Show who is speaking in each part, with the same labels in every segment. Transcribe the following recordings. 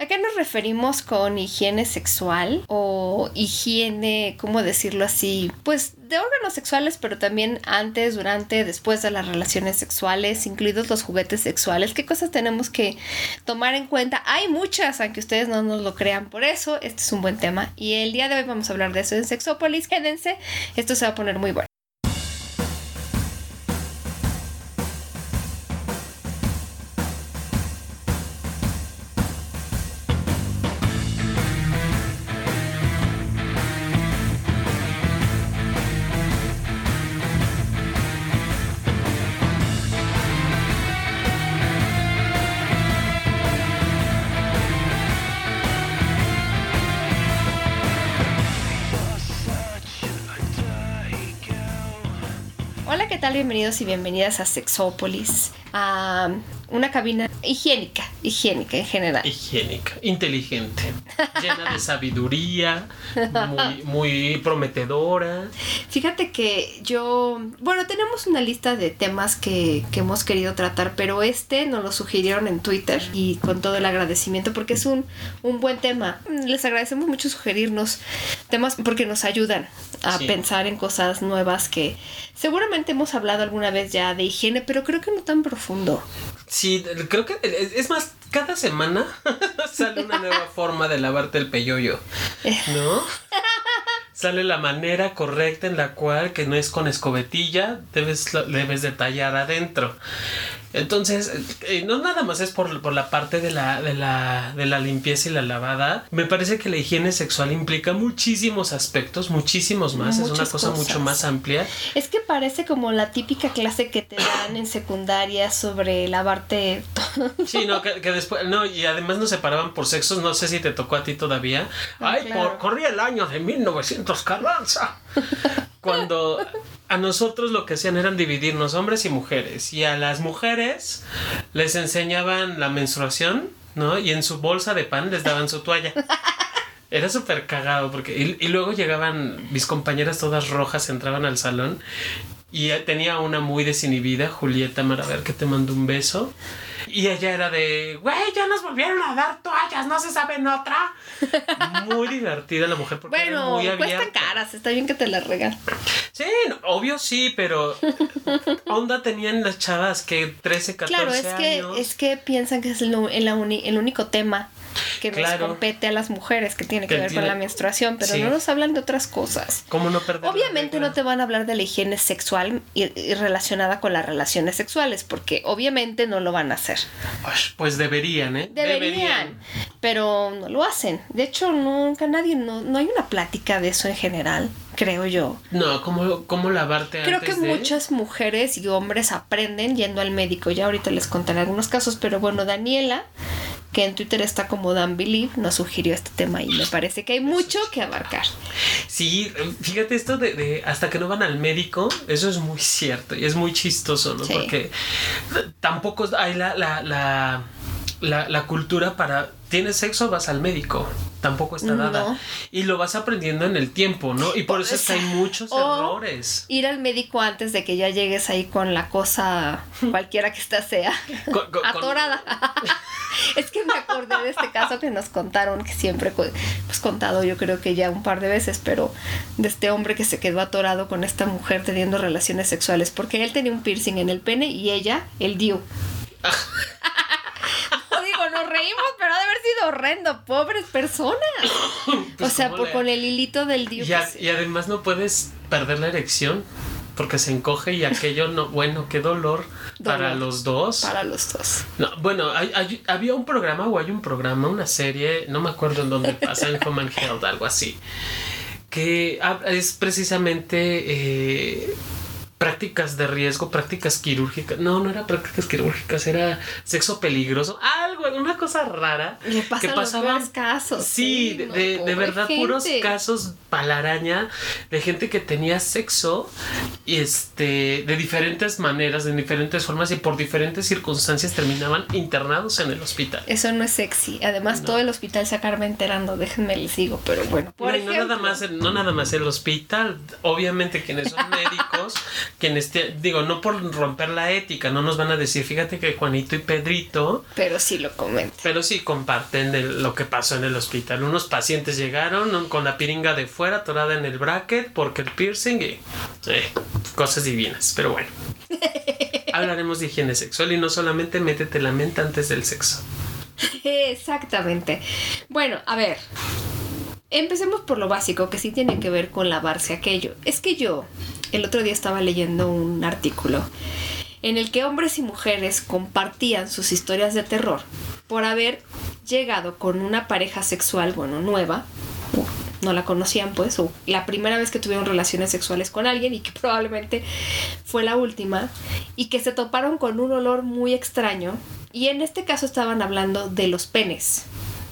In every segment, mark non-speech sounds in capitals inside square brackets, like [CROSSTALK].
Speaker 1: ¿A qué nos referimos con higiene sexual o higiene, cómo decirlo así? Pues de órganos sexuales, pero también antes, durante, después de las relaciones sexuales, incluidos los juguetes sexuales. ¿Qué cosas tenemos que tomar en cuenta? Hay muchas, aunque ustedes no nos lo crean. Por eso, este es un buen tema. Y el día de hoy vamos a hablar de eso en Sexópolis. Quédense, esto se va a poner muy bueno. Bienvenidos y bienvenidas a Sexópolis, a una cabina higiénica, higiénica en general.
Speaker 2: Higiénica, inteligente, llena de sabiduría, muy, muy prometedora.
Speaker 1: Fíjate que yo, bueno, tenemos una lista de temas que, que hemos querido tratar, pero este nos lo sugirieron en Twitter y con todo el agradecimiento porque es un, un buen tema. Les agradecemos mucho sugerirnos temas porque nos ayudan a pensar en cosas nuevas que seguramente hemos hablado alguna vez ya de higiene, pero creo que no tan profundo.
Speaker 2: Sí, creo que es más, cada semana [LAUGHS] sale una nueva forma de lavarte el peyoyo, ¿no? [LAUGHS] Sale la manera correcta en la cual, que no es con escobetilla, debes, debes de tallar adentro. Entonces, eh, no nada más es por, por la parte de la, de, la, de la limpieza y la lavada. Me parece que la higiene sexual implica muchísimos aspectos, muchísimos más. es una cosa mucho más amplia.
Speaker 1: Es que parece como la típica clase que te dan en secundaria sobre lavarte. [LAUGHS]
Speaker 2: sí, no, que, después. No, y además nos separaban por sexos. No sé si te tocó a ti todavía. Ah, Ay, por, corría el año de 1900, Carranza. [LAUGHS] Cuando a nosotros lo que hacían eran dividirnos hombres y mujeres. Y a las mujeres les enseñaban la menstruación, ¿no? Y en su bolsa de pan les daban su toalla. [LAUGHS] Era súper cagado porque... Y, y, luego llegaban mis compañeras todas rojas, entraban al salón y tenía una muy desinhibida, Julieta Maraver, que te mandó un beso. Y ella era de, güey, ya nos volvieron a dar toallas, no se saben otra. Muy [LAUGHS] divertida la mujer
Speaker 1: porque bueno, era muy cuestan caras, está bien que te las regalen.
Speaker 2: Sí, obvio sí, pero [LAUGHS] onda tenían las chavas que 13, 14
Speaker 1: claro, es
Speaker 2: años.
Speaker 1: Que, es que piensan que es el, el, el único tema que nos compete a las mujeres, que tiene que, ver con la menstruación, pero no nos hablan de otras cosas.
Speaker 2: ¿Cómo no perder
Speaker 1: Obviamente no te van a hablar de la higiene sexual y, relacionada con las relaciones sexuales, porque obviamente no lo van a hacer.
Speaker 2: Pues deberían, ¿eh?
Speaker 1: Deberían, pero no lo hacen. De hecho, nunca nadie, no, no hay una plática de eso en general creo yo.
Speaker 2: No, ¿cómo, cómo lavarte
Speaker 1: Creo que muchas mujeres y hombres aprenden yendo al médico. Ya ahorita les contaré algunos casos, pero bueno, Daniela que en Twitter está como Dan Believe, nos sugirió este tema y me parece que hay mucho que abarcar.
Speaker 2: Sí, fíjate esto de, hasta que no van al médico, eso es muy cierto y es muy chistoso, ¿no? Porque tampoco hay la, la, la, la, la cultura para tienes sexo, vas al médico. Tampoco está dada. Y lo vas aprendiendo en el tiempo, ¿no? Y por eso es que hay muchos errores.
Speaker 1: Ir al médico antes de que ya llegues ahí con la cosa, cualquiera que esta sea, [LAUGHS] atorada. [LAUGHS] es que me acordé de este caso que nos contaron, que siempre, pues contado yo creo que ya un par de veces, pero de este hombre que se quedó atorado con esta mujer teniendo relaciones sexuales, porque él tenía un piercing en el pene y ella el dio. [LAUGHS] nos reímos, pero sido horrendo, pobres personas. [COUGHS] Pues, o sea, por, con el hilito del dios.
Speaker 2: Y, además no puedes perder la erección porque se encoge y aquello no, bueno, qué dolor, para los dos.
Speaker 1: Para los dos.
Speaker 2: No, bueno, había un programa o hay un programa, una serie, no me acuerdo en dónde pasa, en Human Health, algo así, que es precisamente eh, prácticas de riesgo, prácticas quirúrgicas. No, no era prácticas quirúrgicas, era sexo peligroso. Algo, una cosa rara.
Speaker 1: que pasaban casos.
Speaker 2: Sí, de, de, verdad, puros casos palaraña de gente que tenía sexo y este de diferentes maneras, de diferentes formas y por diferentes circunstancias terminaban internados en el hospital.
Speaker 1: Eso no es sexy. Además, todo el hospital se acaba enterando, déjenme les digo, pero bueno.
Speaker 2: no, nada más, no nada más el hospital. Obviamente, quienes son [LAUGHS] médicos quienes te, digo, no por romper la ética, no nos van a decir, fíjate que Juanito y Pedrito.
Speaker 1: Pero sí lo comentan.
Speaker 2: Pero sí comparten de lo que pasó en el hospital. Unos pacientes llegaron con la piringa de fuera, atorada en el bracket, porque el piercing y. cosas divinas, pero bueno. [LAUGHS] Hablaremos de higiene sexual y no solamente métete la mente antes del sexo.
Speaker 1: Exactamente. Bueno, a ver. Empecemos por lo básico, que sí tiene que ver con lavarse aquello. Es que yo el otro día estaba leyendo un artículo en el que hombres y mujeres compartían sus historias de terror por haber llegado con una pareja sexual, bueno, nueva, no la conocían pues, o la primera vez que tuvieron relaciones sexuales con alguien y que probablemente fue la última, y que se toparon con un olor muy extraño, y en este caso estaban hablando de los penes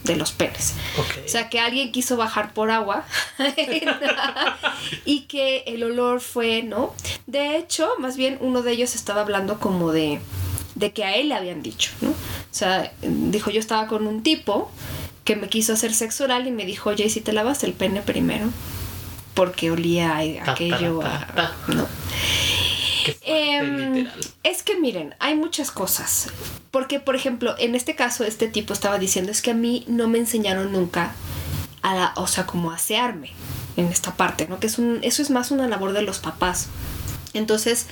Speaker 1: de los penes. O sea, que alguien quiso bajar por agua [LAUGHS] y que el olor fue, ¿no? De hecho, más bien uno de ellos estaba hablando como de, de que a él le habían dicho, ¿no? O sea, dijo, yo estaba con un tipo que me quiso hacer sexo oral y me dijo, oye, ¿y si te lavas el pene primero? Porque olía a aquello a... ¿no? Em, es que miren, hay muchas cosas. Porque, por ejemplo, en este caso, este tipo estaba diciendo, es que a mí no me enseñaron nunca a la, o sea, como asearme en esta parte, ¿no? Que es un, eso es más una labor de los papás. Entonces,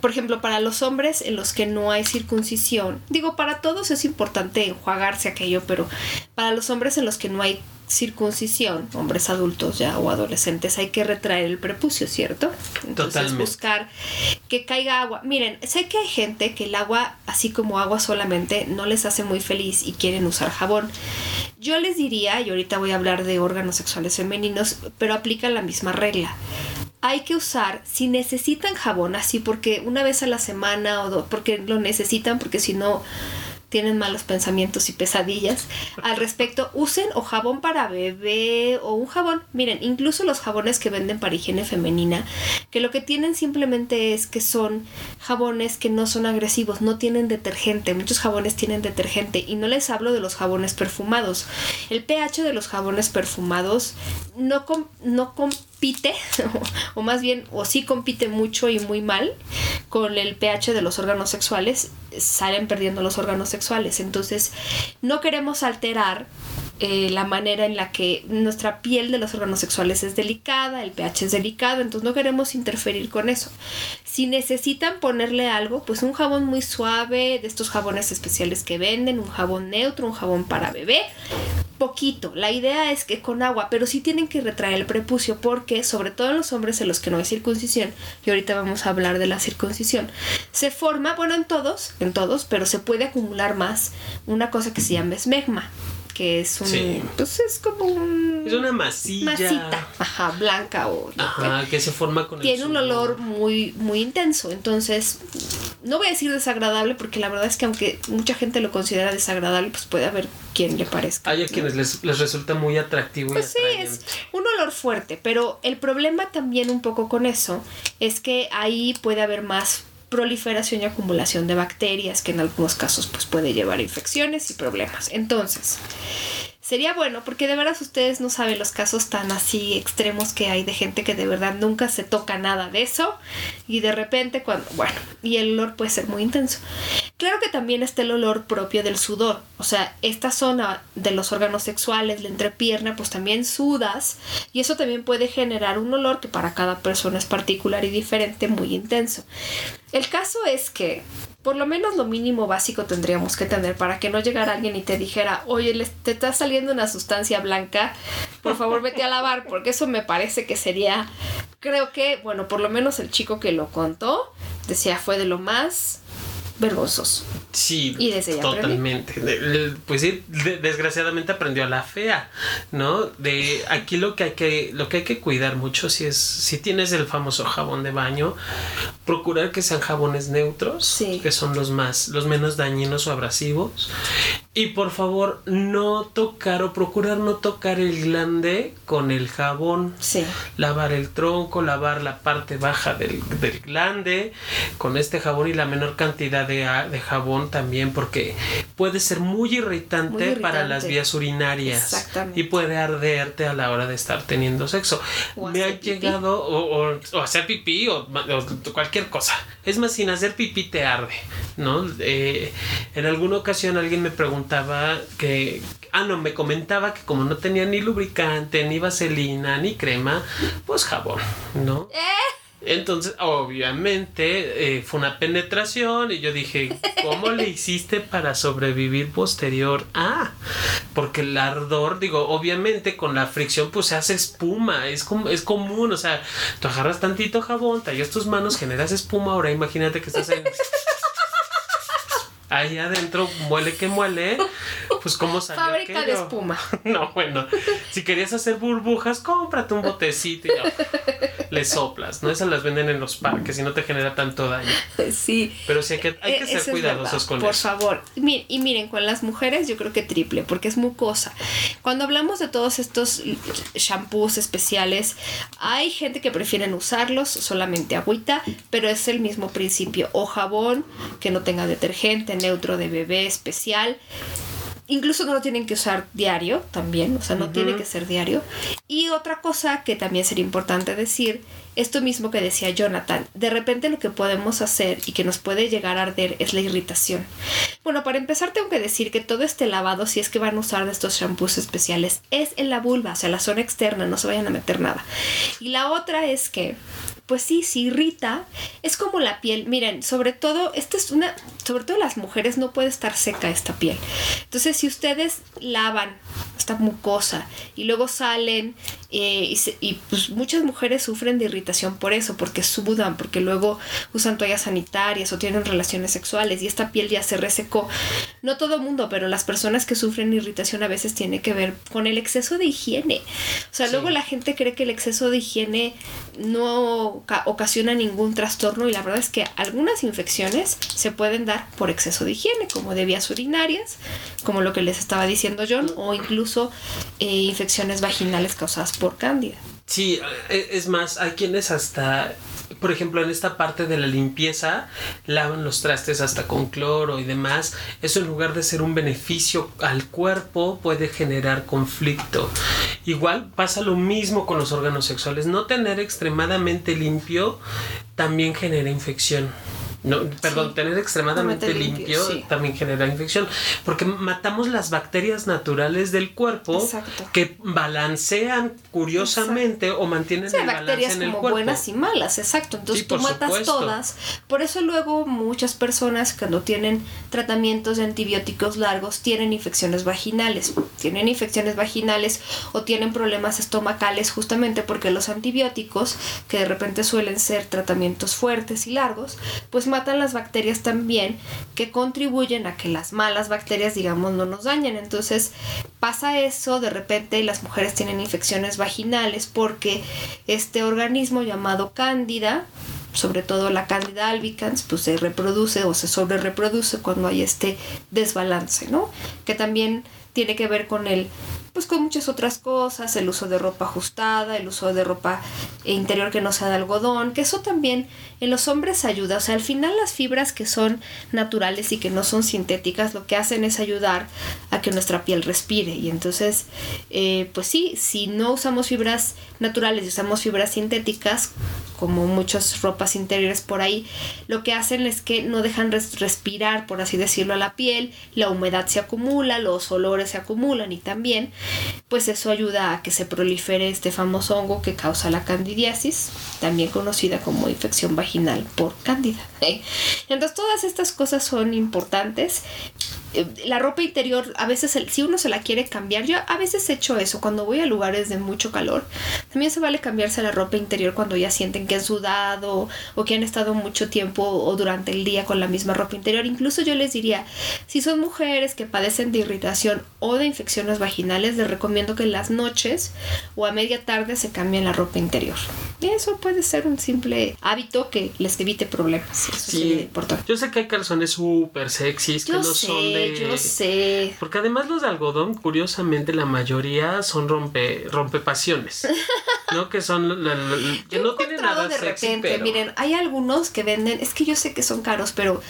Speaker 1: por ejemplo, para los hombres en los que no hay circuncisión, digo, para todos es importante enjuagarse aquello, pero para los hombres en los que no hay circuncisión, hombres adultos ya o adolescentes, hay que retraer el prepucio, ¿cierto? Entonces buscar que caiga agua. Miren, sé que hay gente que el agua, así como agua solamente, no les hace muy feliz y quieren usar jabón. Yo les diría, y ahorita voy a hablar de órganos sexuales femeninos, pero aplica la misma regla hay que usar, si necesitan jabón así, porque una vez a la semana o dos, porque lo necesitan, porque si no tienen malos pensamientos y pesadillas al respecto, usen o jabón para bebé o un jabón. Miren, incluso los jabones que venden para higiene femenina, que lo que tienen simplemente es que son jabones que no son agresivos, no tienen detergente. Muchos jabones tienen detergente y no les hablo de los jabones perfumados. El pH de los jabones perfumados no, no compite, [LAUGHS] o más bien, o sí compite mucho y muy mal con el pH de los órganos sexuales, salen perdiendo los órganos sexuales entonces, no queremos alterar eh, la manera en la que nuestra piel de los órganos sexuales es delicada, el pH es delicado, entonces no queremos interferir con eso. Si necesitan ponerle algo, pues un jabón muy suave, de estos jabones especiales que venden, un jabón neutro, un jabón para bebé, poquito. La idea es que con agua, pero sí tienen que retraer el prepucio porque sobre todo en los hombres en los que no hay circuncisión, y ahorita vamos a hablar de la circuncisión, se forma, bueno, en todos, en todos, pero se puede acumular más una cosa que se llama esmegma que es un pues es como un
Speaker 2: es una masilla.
Speaker 1: masita ajá blanca o
Speaker 2: ajá que se forma con
Speaker 1: tiene un olor muy muy intenso entonces no voy a decir desagradable porque la verdad es que aunque mucha gente lo considera desagradable pues puede haber quien le parezca
Speaker 2: hay a quienes les, les, resulta muy atractivo
Speaker 1: pues sí es un olor fuerte pero el problema también un poco con eso es que ahí puede haber más proliferación y acumulación de bacterias que en algunos casos pues puede llevar a infecciones y problemas. Entonces, sería bueno porque de veras ustedes no saben los casos tan así extremos que hay de gente que de verdad nunca se toca nada de eso y de repente cuando, bueno, y el olor puede ser muy intenso. Claro que también está el olor propio del sudor, o sea, esta zona de los órganos sexuales, la entrepierna, pues también sudas y eso también puede generar un olor que para cada persona es particular y diferente, muy intenso. El caso es que por lo menos lo mínimo básico tendríamos que tener para que no llegara alguien y te dijera, oye, te está saliendo una sustancia blanca, por favor vete a lavar, porque eso me parece que sería, creo que, bueno, por lo menos el chico que lo contó, decía, fue de lo más vergonzosos.
Speaker 2: Sí, y totalmente. Pues sí, desgraciadamente aprendió a la fea, ¿no? De aquí lo que hay que lo que hay que cuidar mucho si es si tienes el famoso jabón de baño, procurar que sean jabones neutros, que son los más los menos dañinos o abrasivos Y por favor, no tocar o procurar no tocar el glande con el jabón.
Speaker 1: Sí.
Speaker 2: Lavar el tronco, lavar la parte baja del, del glande con este jabón y la menor cantidad de, de jabón también porque puede ser muy irritante, para las vías urinarias.
Speaker 1: Exactamente.
Speaker 2: Y puede arderte a la hora de estar teniendo sexo. Me ha llegado, o, o, hacer pipí o, cualquier cosa. Es más, sin hacer pipí te arde, ¿no? Eh, en alguna ocasión alguien me preguntaba que, ah, no, me comentaba que como no tenía ni lubricante, ni vaselina, ni crema, pues jabón, ¿no?
Speaker 1: ¿Eh?
Speaker 2: Entonces, obviamente, eh, fue una penetración y yo dije, ¿cómo le hiciste para sobrevivir posterior? Ah, porque el ardor, digo, obviamente con la fricción pues se hace espuma, es, como, es común, o sea, tú agarras tantito jabón, tallas tus manos, generas espuma, ahora imagínate que estás en ahí adentro muele que muele, pues cómo salió
Speaker 1: Fábrica de espuma. [LAUGHS]
Speaker 2: No, bueno, si querías hacer burbujas, cómprate un botecito y ya, le soplas, ¿no? Esas las venden en los parques y no te genera tanto daño.
Speaker 1: Sí.
Speaker 2: Pero sí hay que, hay que eh, ser cuidadosos con
Speaker 1: Por
Speaker 2: eso.
Speaker 1: Por favor. Y miren, con las mujeres yo creo que triple, porque es mucosa. Cuando hablamos de todos estos shampoos especiales, hay gente que prefieren usarlos solamente agüita, pero es el mismo principio. O jabón que no tenga detergente, neutro de bebé especial. Incluso no lo tienen que usar diario también, o sea, no tiene que ser diario. Y otra cosa que también sería importante decir, esto mismo que decía Jonathan, de repente lo que podemos hacer y que nos puede llegar a arder es la irritación. Bueno, para empezar tengo que decir que todo este lavado, si es que van a usar de estos shampoos especiales, es en la vulva, o sea, la zona externa, no se vayan a meter nada. Y la otra es que pues sí, se irrita. Es como la piel. Miren, sobre todo, esta es una. Sobre todo las mujeres no puede estar seca esta piel. Entonces, si ustedes lavan esta mucosa y luego salen eh, y, pues muchas mujeres sufren de irritación por eso, porque sudan, porque luego usan toallas sanitarias o tienen relaciones sexuales y esta piel ya se resecó. No todo mundo, pero las personas que sufren irritación a veces tiene que ver con el exceso de higiene. O sea, luego la gente cree que el exceso de higiene no ocasiona ningún trastorno y la verdad es que algunas infecciones se pueden dar por exceso de higiene, como de vías urinarias, como lo que les estaba diciendo John, o incluso eh, infecciones vaginales causadas por cándida.
Speaker 2: Sí, e, es más, hay quienes hasta, por ejemplo, en esta parte de la limpieza, lavan los trastes hasta con cloro y demás. Eso en lugar de ser un beneficio al cuerpo, puede generar conflicto. Igual pasa lo mismo con los órganos sexuales. No tener extremadamente limpio también genera infección. No, perdón, tener extremadamente limpio, también genera infección, porque matamos las bacterias naturales del cuerpo que balancean curiosamente o mantienen el balance en el como
Speaker 1: buenas y malas, exacto. Entonces tú matas todas. Por eso luego muchas personas cuando tienen tratamientos de antibióticos largos tienen infecciones vaginales, tienen infecciones vaginales o tienen problemas estomacales justamente porque los antibióticos que de repente suelen ser tratamientos fuertes y largos, pues matan las bacterias también que contribuyen a que las malas bacterias, digamos, no nos dañen. Entonces pasa eso, de repente las mujeres tienen infecciones vaginales porque este organismo llamado cándida, sobre todo la cándida albicans, pues se reproduce o se sobre reproduce cuando hay este desbalance, ¿no? Que también tiene que ver con el pues con muchas otras cosas, el uso de ropa ajustada, el uso de ropa interior que no sea de algodón, que eso también en los hombres ayuda. O sea, al final las fibras que son naturales y que no son sintéticas, lo que hacen es ayudar a que nuestra piel respire. Y entonces, eh, pues sí, si no usamos fibras naturales y usamos fibras sintéticas, como muchas ropas interiores por ahí, lo que hacen es que no dejan respirar, por así decirlo, a la piel, la humedad se acumula, los olores se acumulan y también pues eso ayuda a que se prolifere este famoso hongo que causa la candidiasis, también conocida como infección vaginal por cándida. Entonces todas estas cosas son importantes eh, la ropa interior, a veces si uno se la quiere cambiar, yo a veces he hecho eso cuando voy a lugares de mucho calor. También se vale cambiarse la ropa interior cuando ya sienten que han sudado o que han estado mucho tiempo o durante el día con la misma ropa interior. Incluso yo les diría, si son mujeres que padecen de irritación o de infecciones vaginales, les recomiendo que en las noches o a media tarde se cambien la ropa interior. Y eso puede ser un simple hábito que les evite problemas. Eso sí,
Speaker 2: importante. Yo sé que hay calzones súper sexys que no son de
Speaker 1: sé, yo sé.
Speaker 2: Porque además los de algodón, curiosamente, la mayoría son rompe, rompepasiones. ¿No? Que son. [LAUGHS] que no tienen nada
Speaker 1: de repente, miren, hay algunos que venden. Es que yo sé que son caros, pero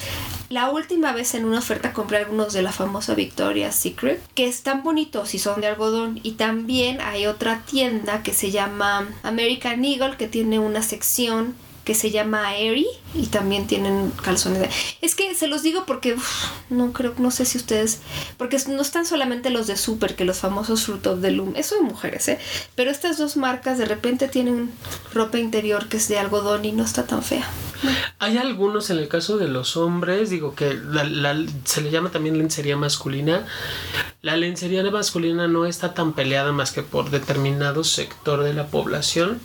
Speaker 1: la última vez en una oferta compré algunos de la famosa Victoria's Secret, que están bonitos y son de algodón. Y también hay otra tienda que se llama American Eagle, que tiene una sección que se llama Airy y también tienen calzones. Es que se los digo porque no creo, no sé si ustedes, porque no están solamente los de Super, que los famosos Fruit of the Loom, eso de mujeres, ¿eh? Pero estas dos marcas de repente tienen ropa interior que es de algodón y no está tan fea.
Speaker 2: Hay algunos en el caso de los hombres, digo que se le llama también lencería masculina. La lencería masculina no está tan peleada más que por determinado sector de la población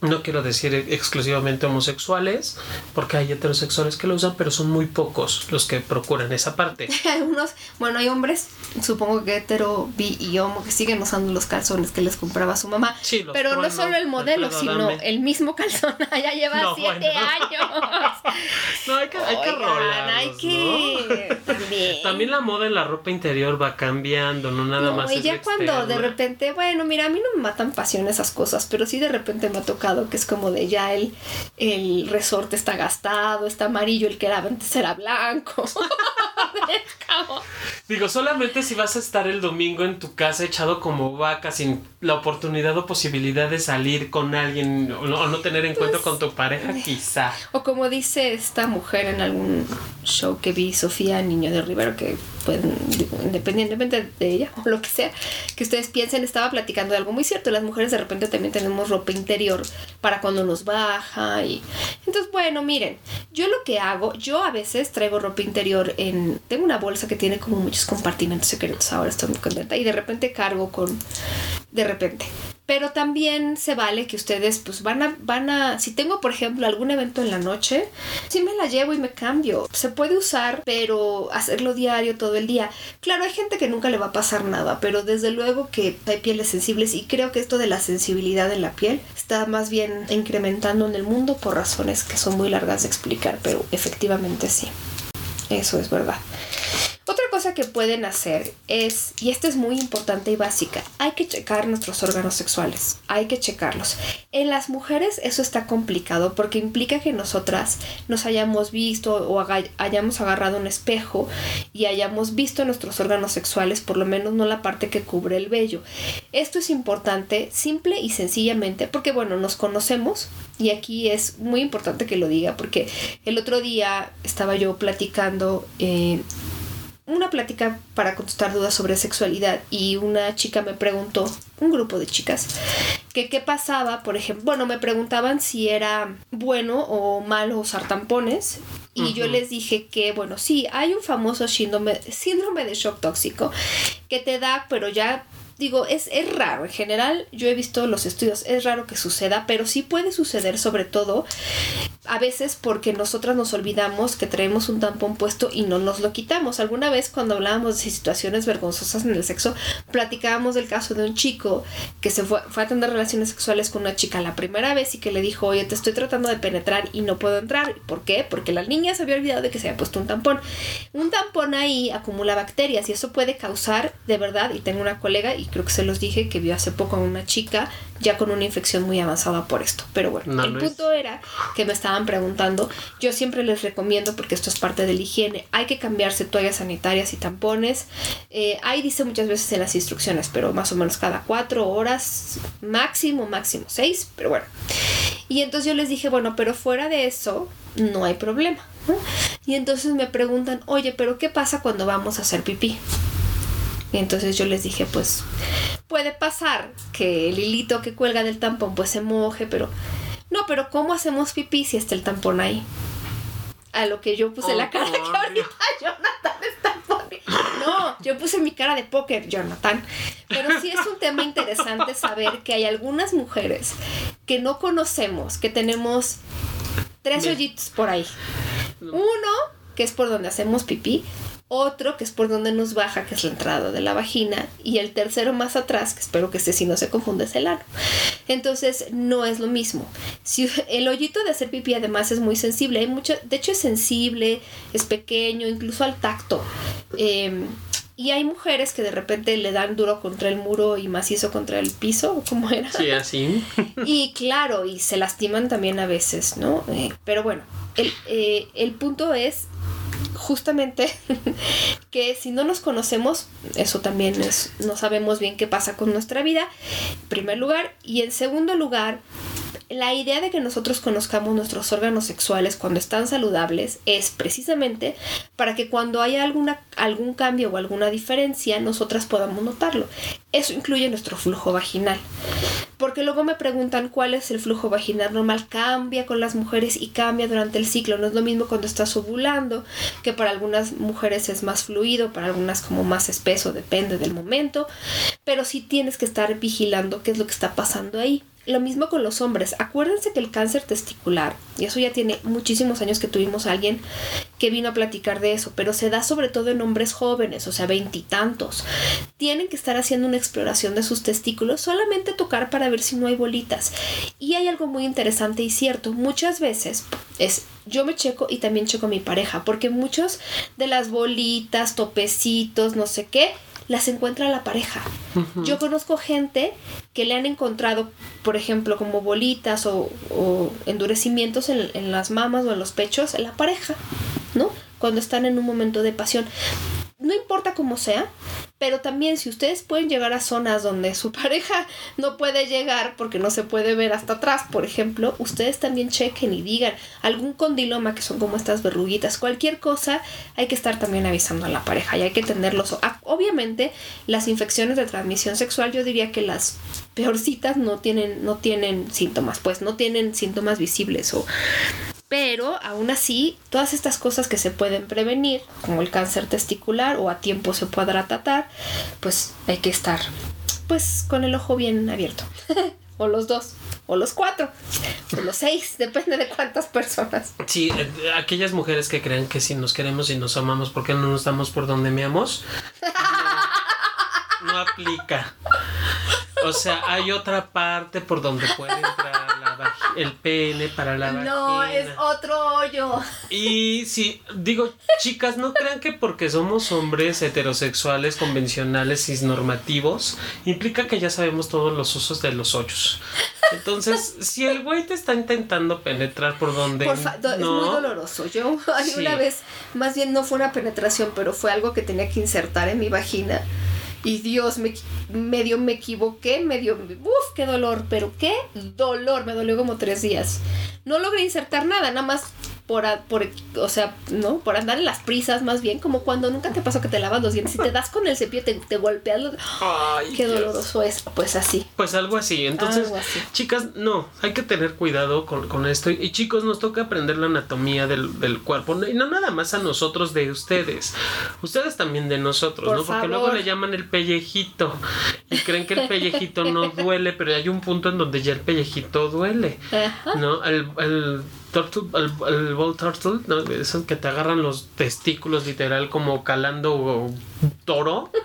Speaker 2: no quiero decir exclusivamente homosexuales, porque hay heterosexuales que lo usan, pero son muy pocos los que procuran esa parte. [LAUGHS]
Speaker 1: Algunos, bueno, hay hombres, supongo que hetero, bi y homo, que siguen usando los calzones que les compraba su mamá. Sí, pero no solo el modelo, sino el mismo calzón. [LAUGHS] ya lleva siete años. [LAUGHS]
Speaker 2: no, hay que, hay que hay que... También. También la moda en la ropa interior va cambiando, no nada más.
Speaker 1: Y ya cuando de repente, bueno, mira, a mí no me matan pasión esas cosas, pero sí de repente me ha tocado que es como de ya el, el resorte está gastado, está amarillo, el que era antes era blanco. [LAUGHS]
Speaker 2: Digo, solamente si vas a estar el domingo en tu casa echado como vaca sin la oportunidad o posibilidad de salir con alguien o no, tener encuentro con tu pareja, quizá.
Speaker 1: O como dice esta mujer en algún show que vi, Sofía Niño de Rivero, que pueden, independientemente de ella o [LAUGHS] lo que sea, que ustedes piensen, estaba platicando de algo muy cierto. Las mujeres de repente también tenemos ropa interior para cuando nos baja y entonces bueno miren yo lo que hago yo a veces traigo ropa interior en tengo una bolsa que tiene como muchos compartimentos secretos ahora estoy muy contenta y de repente cargo con de repente pero también se vale que ustedes pues van a, van a, si tengo por ejemplo algún evento en la noche, sí me la llevo y me cambio. Se puede usar, pero hacerlo diario todo el día. Claro, hay gente que nunca le va a pasar nada, pero desde luego que hay pieles sensibles y creo que esto de la sensibilidad en la piel está más bien incrementando en el mundo por razones que son muy largas de explicar, pero efectivamente sí. Eso es verdad. Cosa que pueden hacer es, y esta es muy importante y básica, hay que checar nuestros órganos sexuales, hay que checarlos. En las mujeres eso está complicado porque implica que nosotras nos hayamos visto o hayamos agarrado un espejo y hayamos visto nuestros órganos sexuales, por lo menos no la parte que cubre el vello. Esto es importante, simple y sencillamente, porque bueno, nos conocemos y aquí es muy importante que lo diga porque el otro día estaba yo platicando eh, una plática para contestar dudas sobre sexualidad y una chica me preguntó, un grupo de chicas, que qué pasaba, por ejemplo, bueno, me preguntaban si era bueno o malo usar tampones y yo les dije que, bueno, sí, hay un famoso síndrome, síndrome de shock tóxico que te da, pero ya digo, es, es raro. En general, yo he visto los estudios, es raro que suceda, pero sí puede suceder, sobre todo a veces porque nosotras nos olvidamos que traemos un tampón puesto y no nos lo quitamos. Alguna vez cuando hablábamos de situaciones vergonzosas en el sexo, platicábamos del caso de un chico que se fue, fue a tener relaciones sexuales con una chica la primera vez y que le dijo, oye, te estoy tratando de penetrar y no puedo entrar. ¿Por qué? Porque la niña se había olvidado de que se había puesto un tampón. Un tampón ahí acumula bacterias y eso puede causar, de verdad, y tengo una colega y creo que se los dije que vio hace poco a una chica ya con una infección muy avanzada por esto. Pero bueno, el punto era que me estaban preguntando, yo siempre les recomiendo, porque esto es parte de la higiene, hay que cambiarse toallas sanitarias y tampones. Eh, ahí dice muchas veces en las instrucciones, pero más o menos cada cuatro horas, máximo, máximo seis, pero bueno. Y entonces yo les dije, bueno, pero fuera de eso, no hay problema. Y entonces me preguntan, oye, pero ¿qué pasa cuando vamos a hacer pipí? Y entonces yo les dije, pues puede pasar que el hilito que cuelga del tampón pues se moje, pero no, pero ¿cómo hacemos pipí si está el tampón ahí? A lo que yo puse la oh, cara que ahorita Jonathan está poniendo. No, yo puse mi cara de póker, Jonathan. Pero sí es un tema interesante saber que hay algunas mujeres que no conocemos, que tenemos tres hoyitos por ahí. Uno, que es por donde hacemos pipí, otro que es por donde nos baja, que es la entrada de la vagina, y el tercero más atrás, que espero que este si no se confunde, es el ano. Entonces no es lo mismo. Si [LAUGHS] el hoyito de hacer pipí además es muy sensible, hay mucho, de hecho es sensible, es pequeño, incluso al tacto. Em, y hay mujeres que de repente le dan duro contra el muro y macizo contra el piso, como era.
Speaker 2: Sí, así. [LAUGHS]
Speaker 1: y claro, y se lastiman también a veces, ¿no? Eh, pero bueno, el, eh, el punto es justamente [LAUGHS] que si no nos conocemos, eso también es, no sabemos bien qué pasa con nuestra vida, en primer lugar, y en segundo lugar, la idea de que nosotros conozcamos nuestros órganos sexuales cuando están saludables es precisamente para que cuando haya alguna, algún cambio o alguna diferencia, nosotras podamos notarlo. Eso incluye nuestro flujo vaginal. Porque luego me preguntan cuál es el flujo vaginal normal. Cambia con las mujeres y cambia durante el ciclo. No es lo mismo cuando estás ovulando, que para algunas mujeres es más fluido, para algunas como más espeso, depende del momento. Pero sí tienes que estar vigilando qué es lo que está pasando ahí. Lo mismo con los hombres. Acuérdense que el cáncer testicular, y eso ya tiene muchísimos años que tuvimos a alguien que vino a platicar de eso, pero se da sobre todo en hombres jóvenes, o sea, veintitantos. Tienen que estar haciendo una exploración de sus testículos, solamente tocar para ver si no hay bolitas. Y hay algo muy interesante y cierto, muchas veces es yo me checo y también checo mi pareja, porque muchos de las bolitas, topecitos, no sé qué, las encuentra la pareja. Yo conozco gente que le han encontrado, por ejemplo, como bolitas o, endurecimientos en, en, las mamas o en los pechos en la pareja, ¿no? Cuando están en un momento de pasión no importa cómo sea, pero también si ustedes pueden llegar a zonas donde su [LAUGHS] pareja no puede llegar porque no se puede ver hasta atrás, por ejemplo, ustedes también chequen y digan algún condiloma que son como estas verruguitas, cualquier cosa, hay que estar también avisando a la pareja y hay que tenerlos. Obviamente, las infecciones de transmisión sexual, yo diría que las peorcitas no tienen, no tienen síntomas, pues no tienen síntomas visibles o pero aún así, todas estas cosas que se pueden prevenir, como el cáncer testicular o a tiempo se podrá tratar, pues hay que estar pues con el ojo bien abierto. [LAUGHS] o los dos, o los cuatro, o los seis, [LAUGHS] depende de cuántas personas.
Speaker 2: Sí, eh, aquellas mujeres que creen que si nos queremos y nos amamos, ¿por qué no nos damos por donde meamos? no aplica. O sea, hay otra parte por donde puede entrar el pene para la vagina.
Speaker 1: No, es otro hoyo.
Speaker 2: Y sí, digo, chicas, no crean que porque somos hombres heterosexuales, convencionales, cisnormativos, implica que ya sabemos todos los usos de los hoyos. Entonces, si el güey te está intentando penetrar por donde.
Speaker 1: Por es muy doloroso. Yo una vez, más bien no fue una penetración, pero fue algo que tenía que insertar en mi vagina. Y Dios, me, medio me equivoqué, medio, uff, qué dolor, pero qué dolor, me dolió como tres días. No logré insertar nada, nada más por, por, o sea, ¿no? Por andar en las prisas más bien, como cuando nunca te pasó que te lavas los dientes y te das con el cepillo, te, te golpeas Ay, Qué doloroso es, pues así.
Speaker 2: Pues algo así, entonces, chicas, no, hay que tener cuidado con, esto. Y chicos, nos toca aprender la anatomía del, cuerpo, y no nada más a nosotros de ustedes, ustedes también de nosotros, ¿no? Porque luego le llaman el pellejito y creen que el pellejito no [LAUGHS] duele, pero hay un punto en donde ya el pellejito duele, ¿no? El, el turtle, el, el ball turtle, ¿no? Esos que te agarran los testículos literal como calando toro. [LAUGHS]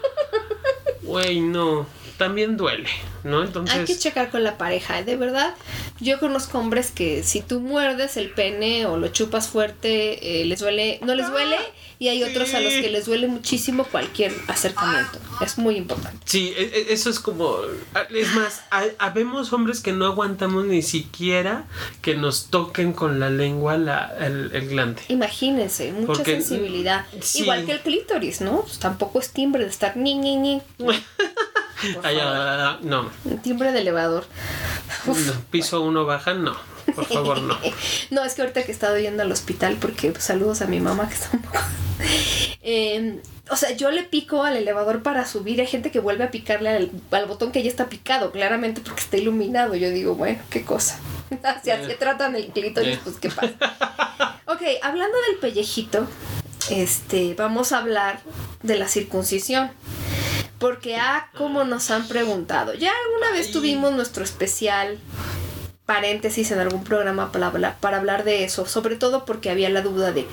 Speaker 2: Güey, no. También duele, ¿no? Entonces.
Speaker 1: Hay que checar con la pareja, ¿eh? de verdad. Yo conozco hombres que si tú muerdes el pene o lo chupas fuerte, eh, les duele, no les duele y hay otros a los que les duele muchísimo cualquier acercamiento. Es muy importante.
Speaker 2: Sí, e, e, eso es como, es más, habemos hombres que no aguantamos ni siquiera que nos toquen con la lengua la, el, el glande.
Speaker 1: Imagínense, mucha sensibilidad. Igual que el clítoris, ¿no? Pues tampoco es timbre de estar ni ni ni.
Speaker 2: No.
Speaker 1: Timbre de elevador.
Speaker 2: piso uno baja, no. Por favor, no. [LAUGHS]
Speaker 1: no, es que ahorita que he estado yendo al hospital, porque pues, saludos a mi mamá que está un poco. [LAUGHS] Em, o sea, yo le pico al elevador para subir. Hay gente que vuelve a picarle al, botón que ya está picado, claramente porque está iluminado. Yo digo, bueno, qué cosa. si [LAUGHS] así tratan el clítoris, pues qué pasa. ok, hablando del pellejito, este, vamos a hablar de la circuncisión. Porque, ah, como nos han preguntado. Ya alguna vez tuvimos nuestro especial paréntesis en algún programa para hablar, para hablar de eso, sobre todo porque había la duda de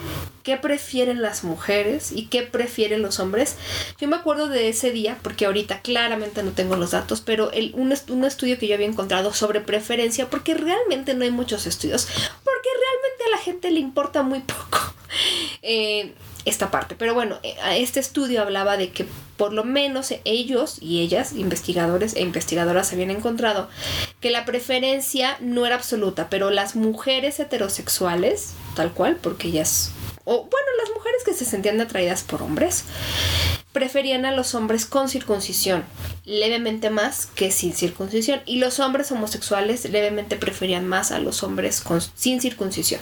Speaker 1: qué prefieren las mujeres y qué prefieren los hombres. Yo me acuerdo de ese día, porque ahorita claramente no tengo los datos, pero el, un, un estudio que yo había encontrado sobre preferencia, porque realmente no hay muchos estudios, porque realmente a la gente le importa muy poco. [LAUGHS] Eh, esta parte. Pero bueno, eh, este estudio hablaba de que por lo menos ellos y ellas, investigadores e investigadoras, habían encontrado que la preferencia no era absoluta, pero las mujeres heterosexuales, tal cual, porque ellas, o bueno, las mujeres que se sentían atraídas por hombres, preferían a los hombres con circuncisión, levemente más que sin circuncisión, y los hombres homosexuales levemente preferían más a los hombres con, sin circuncisión.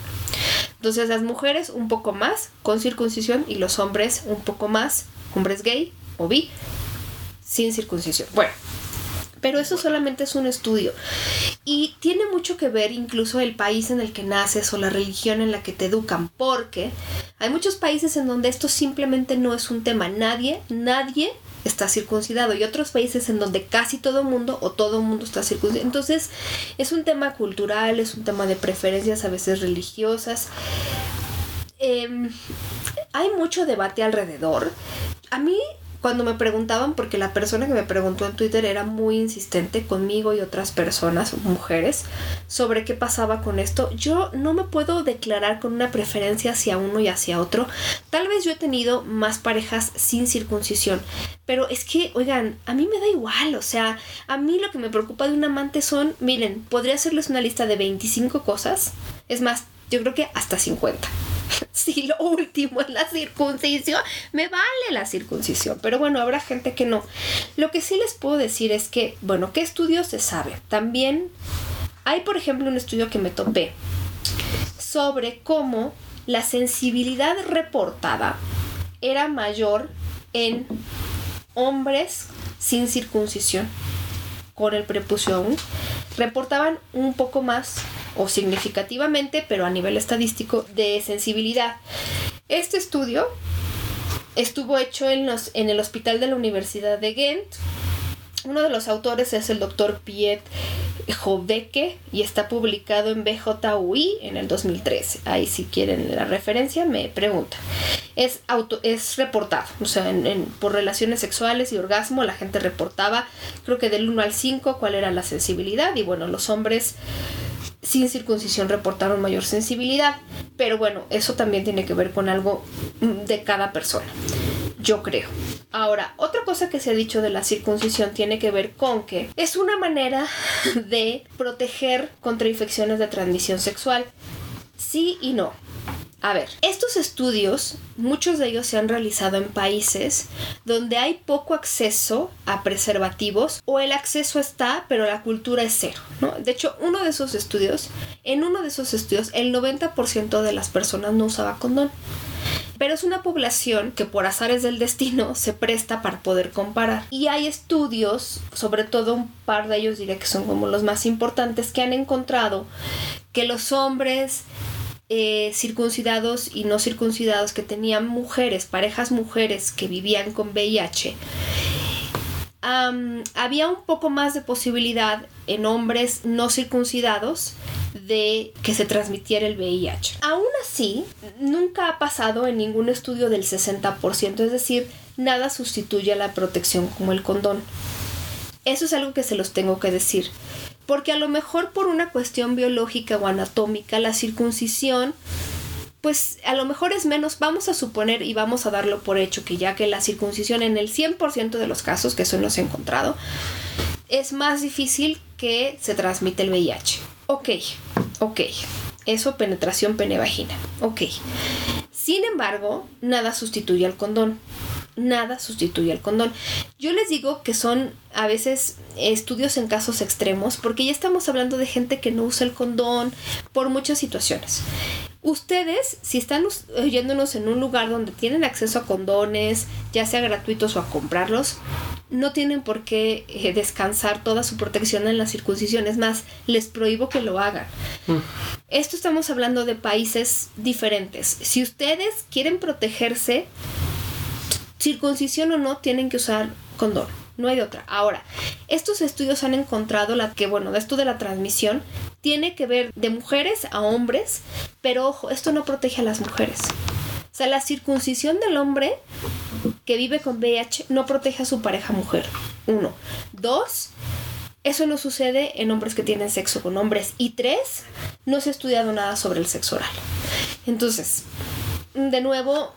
Speaker 1: Entonces las mujeres un poco más con circuncisión y los hombres un poco más, hombres gay o bi, sin circuncisión. Bueno, pero eso solamente es un estudio. Y tiene mucho que ver incluso el país en el que naces o la religión en la que te educan, porque hay muchos países en donde esto simplemente no es un tema. Nadie, nadie está circuncidado y otros países en donde casi todo mundo o todo mundo está circuncidado. Entonces es un tema cultural, es un tema de preferencias a veces religiosas. Em, hay mucho debate alrededor. A mí cuando me preguntaban, porque la persona que me preguntó en Twitter era muy insistente conmigo y otras personas, mujeres, sobre qué pasaba con esto, yo no me puedo declarar con una preferencia hacia uno y hacia otro. Tal vez yo he tenido más parejas sin circuncisión, pero es que, oigan, a mí me da igual, o sea, a mí lo que me preocupa de un amante son, miren, podría hacerles una lista de 25 cosas, es más, yo creo que hasta 50 [LAUGHS] si lo último es la circuncisión, me vale la circuncisión. Pero bueno, habrá gente que no. Lo que sí les puedo decir es que, bueno, ¿qué estudios se sabe? También hay, por ejemplo, un estudio que me topé sobre cómo la sensibilidad reportada era mayor en hombres sin circuncisión con el prepucio aún. Reportaban un poco más o significativamente, pero a nivel estadístico, de sensibilidad. Este estudio estuvo hecho en, los, en el hospital de la Universidad de Ghent. Uno de los autores es el doctor Piet Joveke y está publicado en BJUI en el 2013. Ahí si quieren la referencia me preguntan. Es, auto, es reportado, o sea, por relaciones sexuales y orgasmo la gente reportaba, creo que del 1 al 5, cuál era la sensibilidad y bueno, los hombres sin circuncisión reportaron mayor sensibilidad. Pero bueno, eso también tiene que ver con algo de cada persona. Yo creo. Ahora, otra cosa que se ha dicho de la circuncisión tiene que ver con que es una manera de proteger contra infecciones de transmisión sexual. Sí y no. A ver, estos estudios, muchos de ellos se han realizado en países donde hay poco acceso a preservativos o el acceso está, pero la cultura es cero, ¿no? De hecho, uno de esos estudios, en uno de esos estudios, el 90% de las personas no usaba condón. Pero es una población que por azares del destino se presta para poder comparar. Y hay estudios, sobre todo un par de ellos diré que son como los más importantes, que han encontrado que los hombres eh, circuncidados y no circuncidados que tenían mujeres, parejas mujeres que vivían con VIH, había un poco más de posibilidad en hombres no circuncidados de que se transmitiera el VIH. Aún así, nunca ha pasado en ningún estudio del 60%, es decir, nada sustituye a la protección como el condón. Eso es algo que se los tengo que decir porque a lo mejor por una cuestión biológica o anatómica la circuncisión pues a lo mejor es menos, vamos a suponer y vamos a darlo por hecho que ya que la circuncisión en el 100% de los casos, que eso no se ha encontrado, es más difícil que se transmite el VIH. Ok, ok, eso penetración pene-vagina, ok. Sin embargo, nada sustituye al condón nada sustituye al condón. Yo les digo que son a veces estudios en casos extremos porque ya estamos hablando de gente que no usa el condón por muchas situaciones. Ustedes, si están oyéndonos en un lugar donde tienen acceso a condones, ya sea gratuitos o a comprarlos, no tienen por qué eh, descansar toda su protección en la circuncisión. Es más, les prohíbo que lo hagan. Mm. Esto estamos hablando de países diferentes. Si ustedes quieren protegerse, circuncisión o no, tienen que usar condón. No hay otra. Ahora, estos estudios han encontrado la que, bueno, esto de la transmisión tiene que ver de mujeres a hombres, pero ojo, esto no protege a las mujeres. sea, la circuncisión del hombre que vive con VIH no protege a su pareja mujer. Uno. Dos, eso no sucede en hombres que tienen sexo con hombres. Y tres, no se ha estudiado nada sobre el sexo oral. Entonces, de nuevo,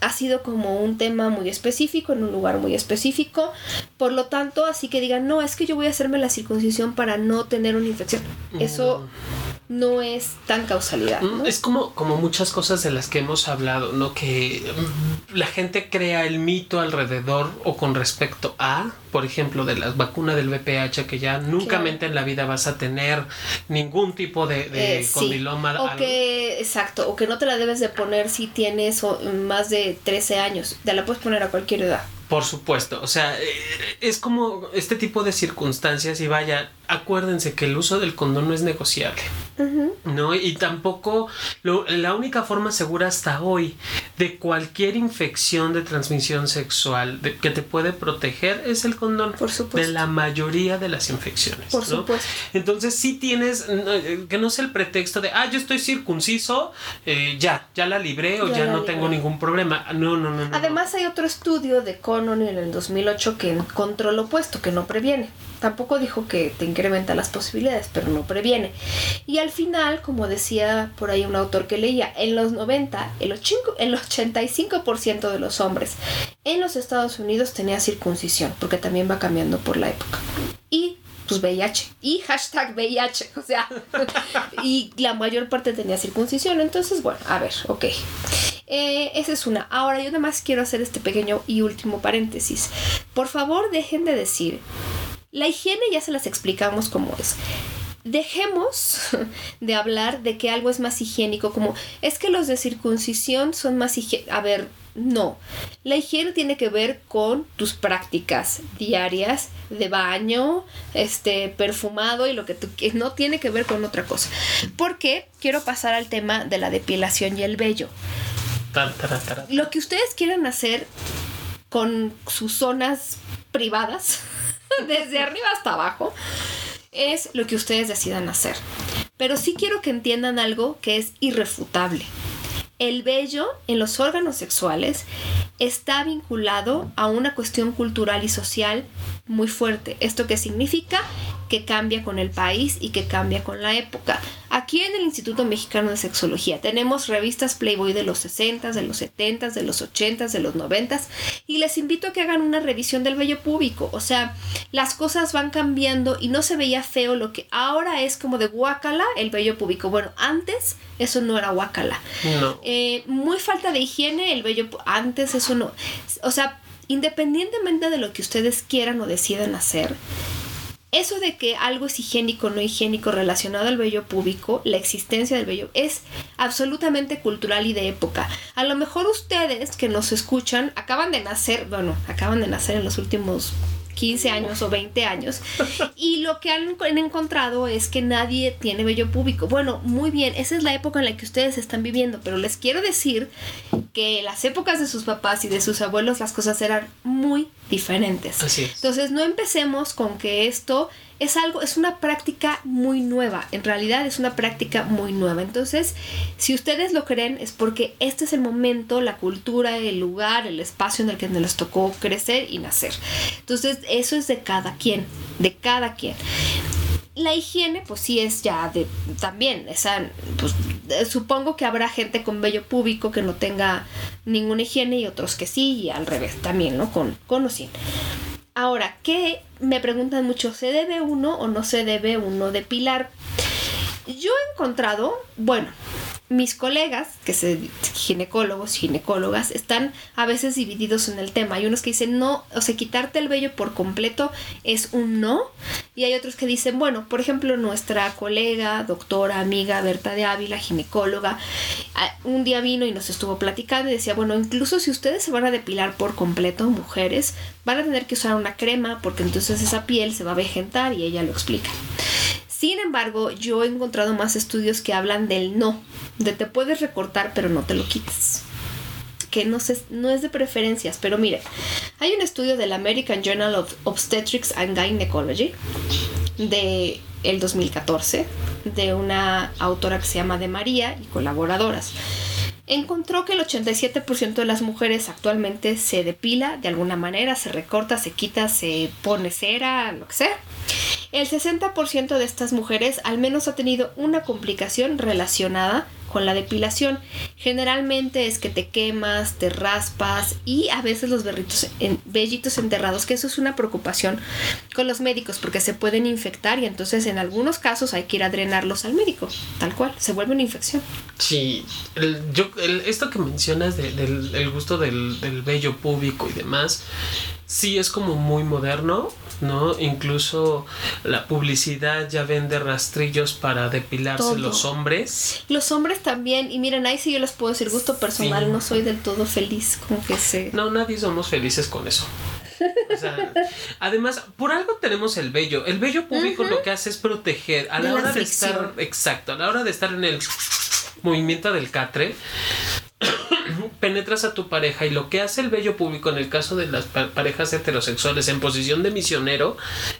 Speaker 1: ha sido como un tema muy específico, en un lugar muy específico. Por lo tanto, así que digan, no, es que yo voy a hacerme la circuncisión para no tener una infección. Eso mm no es tan causalidad.
Speaker 2: Mm, es como, como muchas cosas de las que hemos hablado, ¿no? Que mm, la gente crea el mito alrededor o con respecto a, por ejemplo, de las vacunas del VPH, que ya nunca mente en la vida vas a tener ningún tipo de, de eh, condiloma.
Speaker 1: O que, exacto, o que no te la debes de poner si tienes más de 13 años, te la puedes poner a cualquier edad.
Speaker 2: Por supuesto, o sea, eh, es como este tipo de circunstancias y vaya, acuérdense que el uso del condón no es negociable, ¿no? Y tampoco la única forma segura hasta hoy de cualquier infección de transmisión sexual que te puede proteger es el condón.
Speaker 1: Por supuesto.
Speaker 2: De la mayoría de las infecciones.
Speaker 1: Por supuesto.
Speaker 2: Entonces, si tienes, eh, que no sea el pretexto de, ah, yo estoy circunciso, eh, ya, ya la libré o ya, no tengo ningún problema. No, no, no.
Speaker 1: Además, hay otro estudio de Conon en el 2008 que encontró lo opuesto, que no previene. Tampoco dijo que te incrementa las posibilidades, pero no previene. Y al final, como decía por ahí un autor que leía, en los 90, el, el 85% de los hombres en los Estados Unidos tenía circuncisión, porque también va cambiando por la época. Y pues VIH y hashtag VIH, [LAUGHS] o sea, y la mayor parte tenía circuncisión, entonces bueno, a ver, ok. Eh, esa es una. Ahora yo nada más quiero hacer este pequeño y último paréntesis. Por favor, dejen de decir la higiene ya se las explicamos cómo es. Dejemos [LAUGHS] de hablar de que algo es más higiénico, como es que los de circuncisión son más higiénicos. A ver, no. La higiene tiene que ver con tus prácticas diarias de baño, este, perfumado y lo que tú no tiene que ver con otra cosa. Porque quiero pasar al tema de la depilación y el vello. Lo que ustedes quieran hacer con sus zonas privadas [LAUGHS] desde arriba hasta abajo, es lo que ustedes decidan hacer. Pero sí quiero que entiendan algo que es irrefutable. El vello en los órganos sexuales está vinculado a una cuestión cultural y social muy fuerte. ¿Esto qué significa? Que cambia con el país y que cambia con la época. Aquí en el Instituto Mexicano de Sexología tenemos revistas Playboy de los 60, de los 70, de los 80, de los 90 y les invito a que hagan una revisión del vello púbico. O sea, las cosas van cambiando y no se veía feo lo que ahora es como de guacala el vello púbico. Bueno, antes eso no era guacala. Eh, muy falta de higiene el vello antes eso no. O sea, independientemente de lo que ustedes quieran o decidan hacer, eso de que algo es higiénico o no higiénico relacionado al vello púbico, la existencia del vello, es absolutamente cultural y de época. A lo mejor ustedes que nos escuchan acaban de nacer, bueno, acaban de nacer en los últimos 15 años o 20 años. [LAUGHS] Y lo que han, encontrado es que nadie tiene vello público. Bueno, muy bien, esa es la época en la que ustedes están viviendo, pero les quiero decir que las épocas de sus papás y de sus abuelos las cosas eran muy diferentes.
Speaker 2: Así
Speaker 1: Entonces, no empecemos con que esto es algo, es una práctica muy nueva. En realidad es una práctica muy nueva. Entonces, si ustedes lo creen, es porque este es el momento, la cultura, el lugar, el espacio en el que les tocó crecer y nacer. Entonces, eso es de cada quien, de cada quien. La higiene, pues sí es ya de también, esa, pues eh, supongo que habrá gente con vello público que no tenga ninguna higiene y otros que sí, y al revés también, ¿no? Con, con o sin. Ahora, ¿qué me preguntan mucho? ¿Se debe uno o no se debe uno depilar? Yo he encontrado, bueno, mis colegas, que son ginecólogos, ginecólogas, están a veces divididos en el tema. Hay unos que dicen no, o sea, quitarte el vello por completo es un no. Y hay otros que dicen, bueno, por ejemplo, nuestra colega, doctora, amiga Berta de Ávila, ginecóloga, un día vino y nos estuvo platicando y decía, bueno, incluso si ustedes se van a depilar por completo, mujeres, van a tener que usar una crema porque entonces esa piel se va a vegetar y ella lo explica. Sin embargo, yo he encontrado más estudios que hablan del no, de te puedes recortar pero no te lo quites. Que no, no es de preferencias, pero mire, hay un estudio del American Journal of Obstetrics and Gynecology de el 2014 de una autora que se llama De María y colaboradoras encontró que el 87% de las mujeres actualmente se depila de alguna manera, se recorta, se quita, se pone cera, lo que sea. El 60% de estas mujeres al menos ha tenido una complicación relacionada con la depilación. Generalmente es que te quemas, te raspas y a veces los berritos en, vellitos enterrados, que eso es una preocupación con los médicos porque se pueden infectar y entonces en algunos casos hay que ir a drenarlos al médico, tal cual, se vuelve una infección.
Speaker 2: Sí, yo, esto que mencionas del gusto del, del vello público y demás, sí es como muy moderno, ¿no? Incluso la publicidad ya vende rastrillos para depilarse los hombres.
Speaker 1: Los hombres también, y miren, ahí sí yo les puedo decir gusto personal, no soy del todo feliz con que se...
Speaker 2: No, nadie somos felices con eso. [LAUGHS] además, por algo tenemos el vello. El vello público lo que hace es proteger a la hora de estar, exacto, a la hora de estar en el movimiento del catre, penetras a tu pareja y lo que hace el vello público en el caso de las parejas heterosexuales en posición de misionero,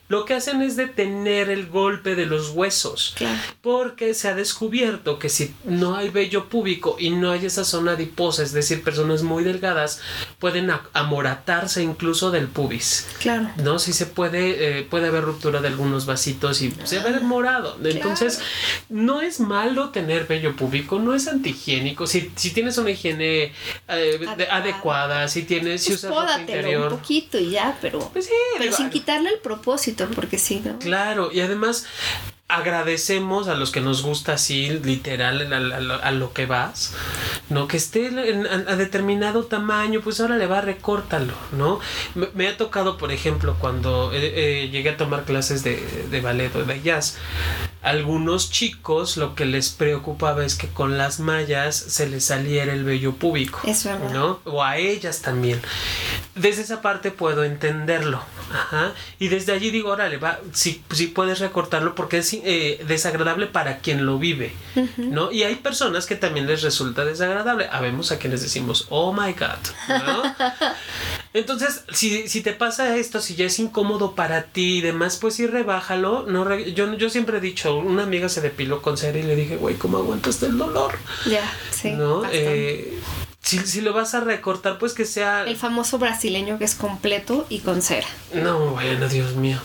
Speaker 2: lo que hacen es detener el golpe de los huesos. Porque se ha descubierto que si no hay vello público y no hay esa zona adiposa, es decir, personas muy delgadas, pueden amoratarse incluso del pubis. Claro. ¿No? Si se puede, eh, puede haber ruptura de algunos vasitos y se ve morado. Entonces, no es malo tener vello público, no es antihigiénico. Si, si tienes una higiene eh, adecuada, si tienes, si
Speaker 1: pues usas interior. un poquito y ya, pero, pues sin quitarle el propósito, porque sí, ¿no?
Speaker 2: Claro, y además agradecemos a los que nos gusta así, literal, a, lo que vas, ¿no? Que esté a, determinado tamaño, pues ahora le va, recórtalo, ¿no? Me, ha tocado, por ejemplo, cuando eh, eh, llegué a tomar clases de, de ballet o de jazz, algunos chicos lo que les preocupaba es que con las mallas se les saliera el vello púbico, ¿no? O a ellas también. Desde esa parte puedo entenderlo, Ajá. Y desde allí digo, órale, va, si, si puedes recortarlo porque es eh, desagradable para quien lo vive, ¿no? Y hay personas que también les resulta desagradable. Habemos a quienes decimos, oh my god, ¿no? [LAUGHS] Entonces, si, si te pasa esto, si ya es incómodo para ti y demás, pues sí, rebájalo. No yo, yo siempre he dicho, una amiga se depiló con cera y le dije, güey, ¿cómo aguantas el dolor? Ya, sí. ¿No? Eh, si, si, lo vas a recortar, pues que sea...
Speaker 1: El famoso brasileño que es completo y con cera.
Speaker 2: No, bueno, Dios mío.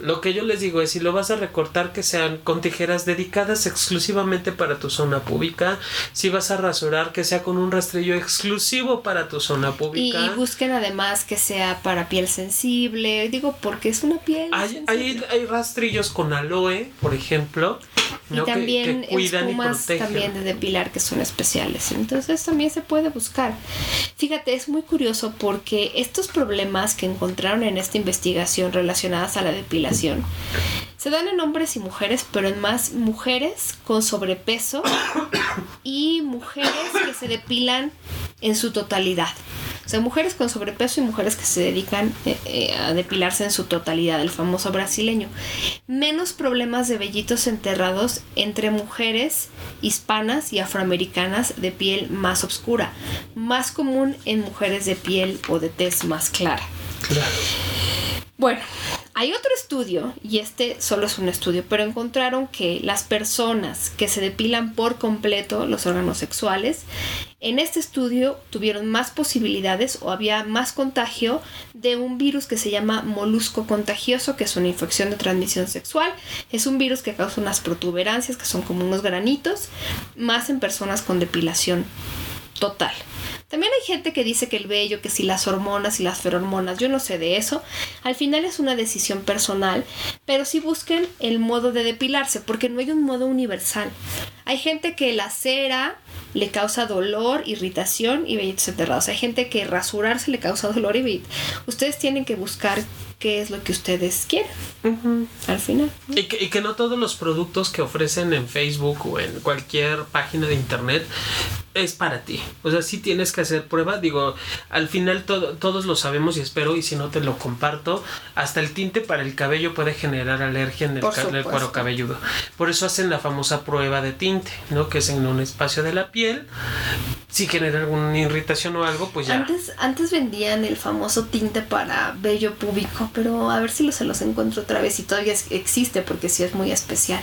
Speaker 2: Lo que yo les digo es, si lo vas a recortar, que sean con tijeras dedicadas exclusivamente para tu zona pública. Si vas a rasurar, que sea con un rastrillo exclusivo para tu zona pública.
Speaker 1: Y, busquen además que sea para piel sensible. Digo, porque es una piel...
Speaker 2: Hay, hay, hay, rastrillos con aloe, por ejemplo.
Speaker 1: Y también espumas también de depilar que son especiales. Entonces también se puede buscar. Fíjate, es muy curioso porque estos problemas que encontraron en esta investigación relacionadas a la depilación se dan en hombres y mujeres, pero en más mujeres con sobrepeso y mujeres que se depilan en su totalidad. O sea, mujeres con sobrepeso y mujeres que se dedican eh, eh, a depilarse en su totalidad, el famoso brasileño. Menos problemas de vellitos enterrados entre mujeres hispanas y afroamericanas de piel más oscura. Más común en mujeres de piel o de tez más clara. Claro. Bueno, hay otro estudio, y este solo es un estudio, pero encontraron que las personas que se depilan por completo los órganos sexuales, en este estudio tuvieron más posibilidades o había más contagio de un virus que se llama molusco contagioso, que es una infección de transmisión sexual. Es un virus que causa unas protuberancias, que son como unos granitos, más en personas con depilación total. También hay gente que dice que el vello, que si las hormonas y las feromonas, yo no sé de eso. Al final es una decisión personal, pero sí busquen el modo de depilarse, porque no hay un modo universal. Hay gente que la cera le causa dolor, irritación y vellitos enterrados. Hay gente que rasurarse le causa dolor y vellitos. Ustedes tienen que buscar qué es lo que ustedes quieren al final.
Speaker 2: Y que, y que no todos los productos que ofrecen en Facebook o en cualquier página de internet es para ti. O sea, sí tienes que hacer prueba. Digo, al final todos lo sabemos y espero, y si no te lo comparto, hasta el tinte para el cabello puede generar alergia en el, cuero cabelludo. Por eso hacen la famosa prueba de tinte tinte, ¿no? Que es en un espacio de la piel. Si genera alguna irritación o algo, pues ya.
Speaker 1: Antes, antes vendían el famoso tinte para vello púbico, pero a ver si se los encuentro otra vez y todavía existe porque sí es muy especial.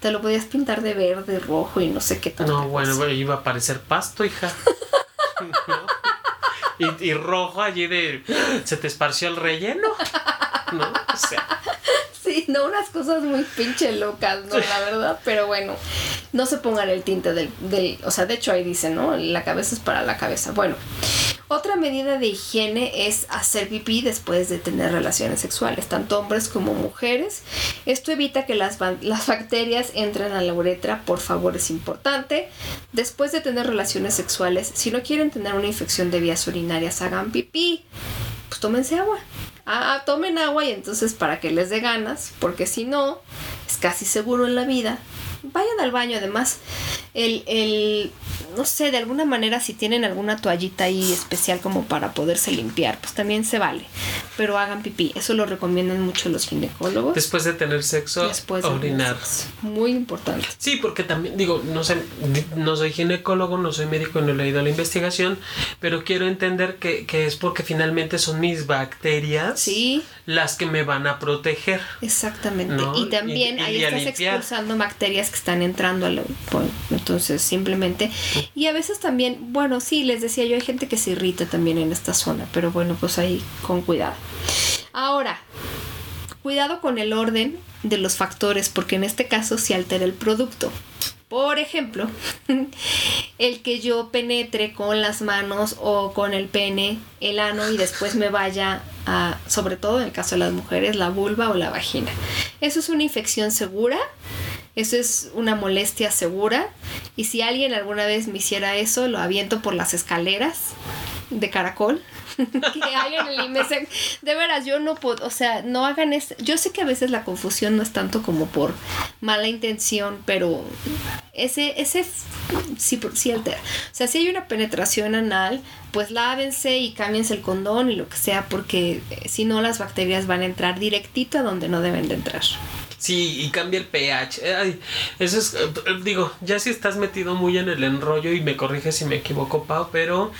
Speaker 1: Te lo podías pintar de verde, rojo y no sé qué
Speaker 2: tal. No, bueno, iba a parecer pasto, hija. [LAUGHS] y, y rojo allí de... ¿Se te esparció el relleno? ¿No? O sea...
Speaker 1: Sí, no, unas cosas muy pinche locas, ¿no? La verdad, pero bueno, no se pongan el tinte del, del, o sea, de hecho ahí dice, ¿no? La cabeza es para la cabeza. Bueno, otra medida de higiene es hacer pipí después de tener relaciones sexuales, tanto hombres como mujeres. Esto evita que las, las bacterias entren a la uretra, por favor, es importante. Después de tener relaciones sexuales, si no quieren tener una infección de vías urinarias, hagan pipí. Pues tómense agua ah, tomen agua y entonces para que les dé ganas, porque si no, es casi seguro en la vida. Vayan al baño, además, el, el no sé, de alguna manera si tienen alguna toallita ahí especial como para poderse limpiar, pues también se vale. Pero hagan pipí, eso lo recomiendan mucho los ginecólogos.
Speaker 2: Después de tener sexo, Después de orinar.
Speaker 1: Muy importante.
Speaker 2: Sí, porque también, digo, no sé, no soy ginecólogo, no soy médico, no he leído la investigación, pero quiero entender que, que es porque finalmente son mis bacterias
Speaker 1: sí.
Speaker 2: las que me van a proteger.
Speaker 1: Exactamente. Y también ahí estás expulsando bacterias que están entrando al... entonces, simplemente y a veces también, bueno, sí, les decía yo, hay gente que se irrita también en esta zona, pero bueno, pues ahí con cuidado. Ahora, cuidado con el orden de los factores, porque en este caso se altera el producto. Por ejemplo, [LAUGHS] el que yo penetre con las manos o con el pene, el ano y después me vaya a, sobre todo en el caso de las mujeres, la vulva o la vagina. Eso es una infección segura eso es una molestia segura. Y si alguien alguna vez me hiciera eso, lo aviento por las escaleras de caracol. [LAUGHS] que hagan el IMESEC. De veras, yo no puedo, o sea, no hagan esto. Yo sé que a veces la confusión no es tanto como por mala intención, pero ese, ese sí, sí altera. O sea, si hay una penetración anal, pues lávense y cámbiense el condón y lo que sea, porque eh, si no las bacterias van a entrar directito a donde no deben de entrar.
Speaker 2: Sí, y cambia el pH. eso es, eh, digo, ya si estás metido muy en el enrollo y me corriges si me equivoco, Pau, pero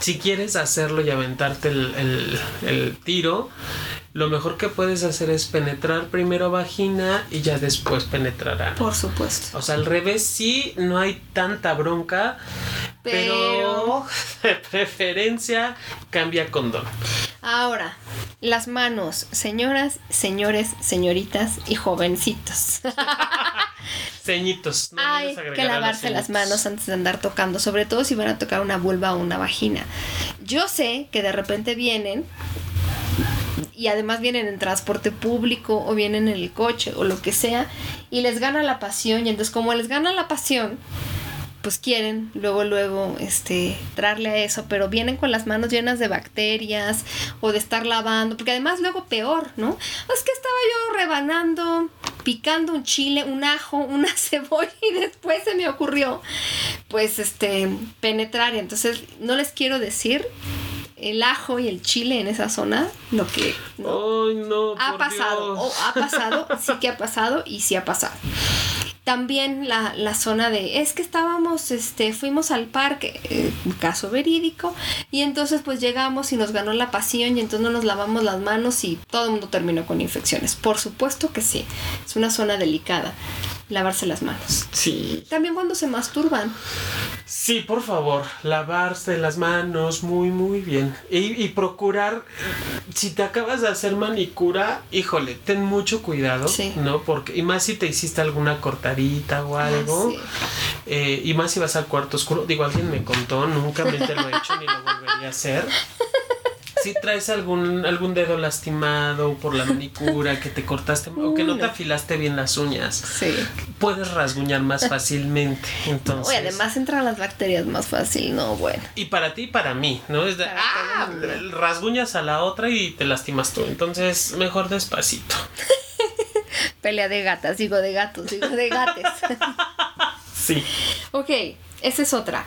Speaker 2: si quieres hacerlo y aventarte el, el, tiro, lo mejor que puedes hacer es penetrar primero vagina y ya después penetrará.
Speaker 1: Por supuesto.
Speaker 2: O sea, al revés sí, no hay tanta bronca, pero, [LAUGHS] de preferencia cambia condón.
Speaker 1: Ahora, las manos, señoras, señores, señoritas y jovencitos. [LAUGHS]
Speaker 2: Ceñitos.
Speaker 1: No Hay que lavarse las manos antes de andar tocando, sobre todo si van a tocar una vulva o una vagina. Yo sé que de repente vienen y además vienen en transporte público o vienen en el coche o lo que sea y les gana la pasión y entonces como les gana la pasión pues quieren luego luego este darle a eso pero vienen con las manos llenas de bacterias o de estar lavando porque además luego peor no es que estaba yo rebanando picando un chile un ajo una [LAUGHS] cebolla y después se me ocurrió pues este penetrar. Entonces no les quiero decir el ajo y el chile en esa zona, lo que
Speaker 2: no,
Speaker 1: ha pasado, o ha pasado, sí que ha pasado y sí ha pasado. También la, la, zona de, es que estábamos, este, fuimos al parque, eh, caso verídico, y entonces pues llegamos y nos ganó la pasión y entonces no nos lavamos las manos y todo el mundo terminó con infecciones. Por supuesto que sí, es una zona delicada lavarse las manos.
Speaker 2: Sí.
Speaker 1: También cuando se masturban.
Speaker 2: Sí, por favor, lavarse las manos muy, muy bien. Y, y procurar, si te acabas de hacer manicura, híjole, ten mucho cuidado, sí. ¿no? Porque, y más si te hiciste alguna cortadita o algo. sí. eh, y más si vas al cuarto oscuro. Digo, alguien me contó, nunca me lo he hecho ni lo volvería a hacer si traes algún, algún dedo lastimado por la manicura, que te cortaste o que no te afilaste bien las uñas,
Speaker 1: sí.
Speaker 2: puedes rasguñar más fácilmente. [LAUGHS] Entonces,
Speaker 1: además entran las bacterias más fácil, no, bueno.
Speaker 2: Y para ti y para mí, ¿no? Es de, ah, rasguñas a la otra y te lastimas tú. Entonces, mejor despacito. [LAUGHS]
Speaker 1: Pelea de gatas, digo de gatos, digo de gates. [LAUGHS]
Speaker 2: sí.
Speaker 1: Ok, esa es otra.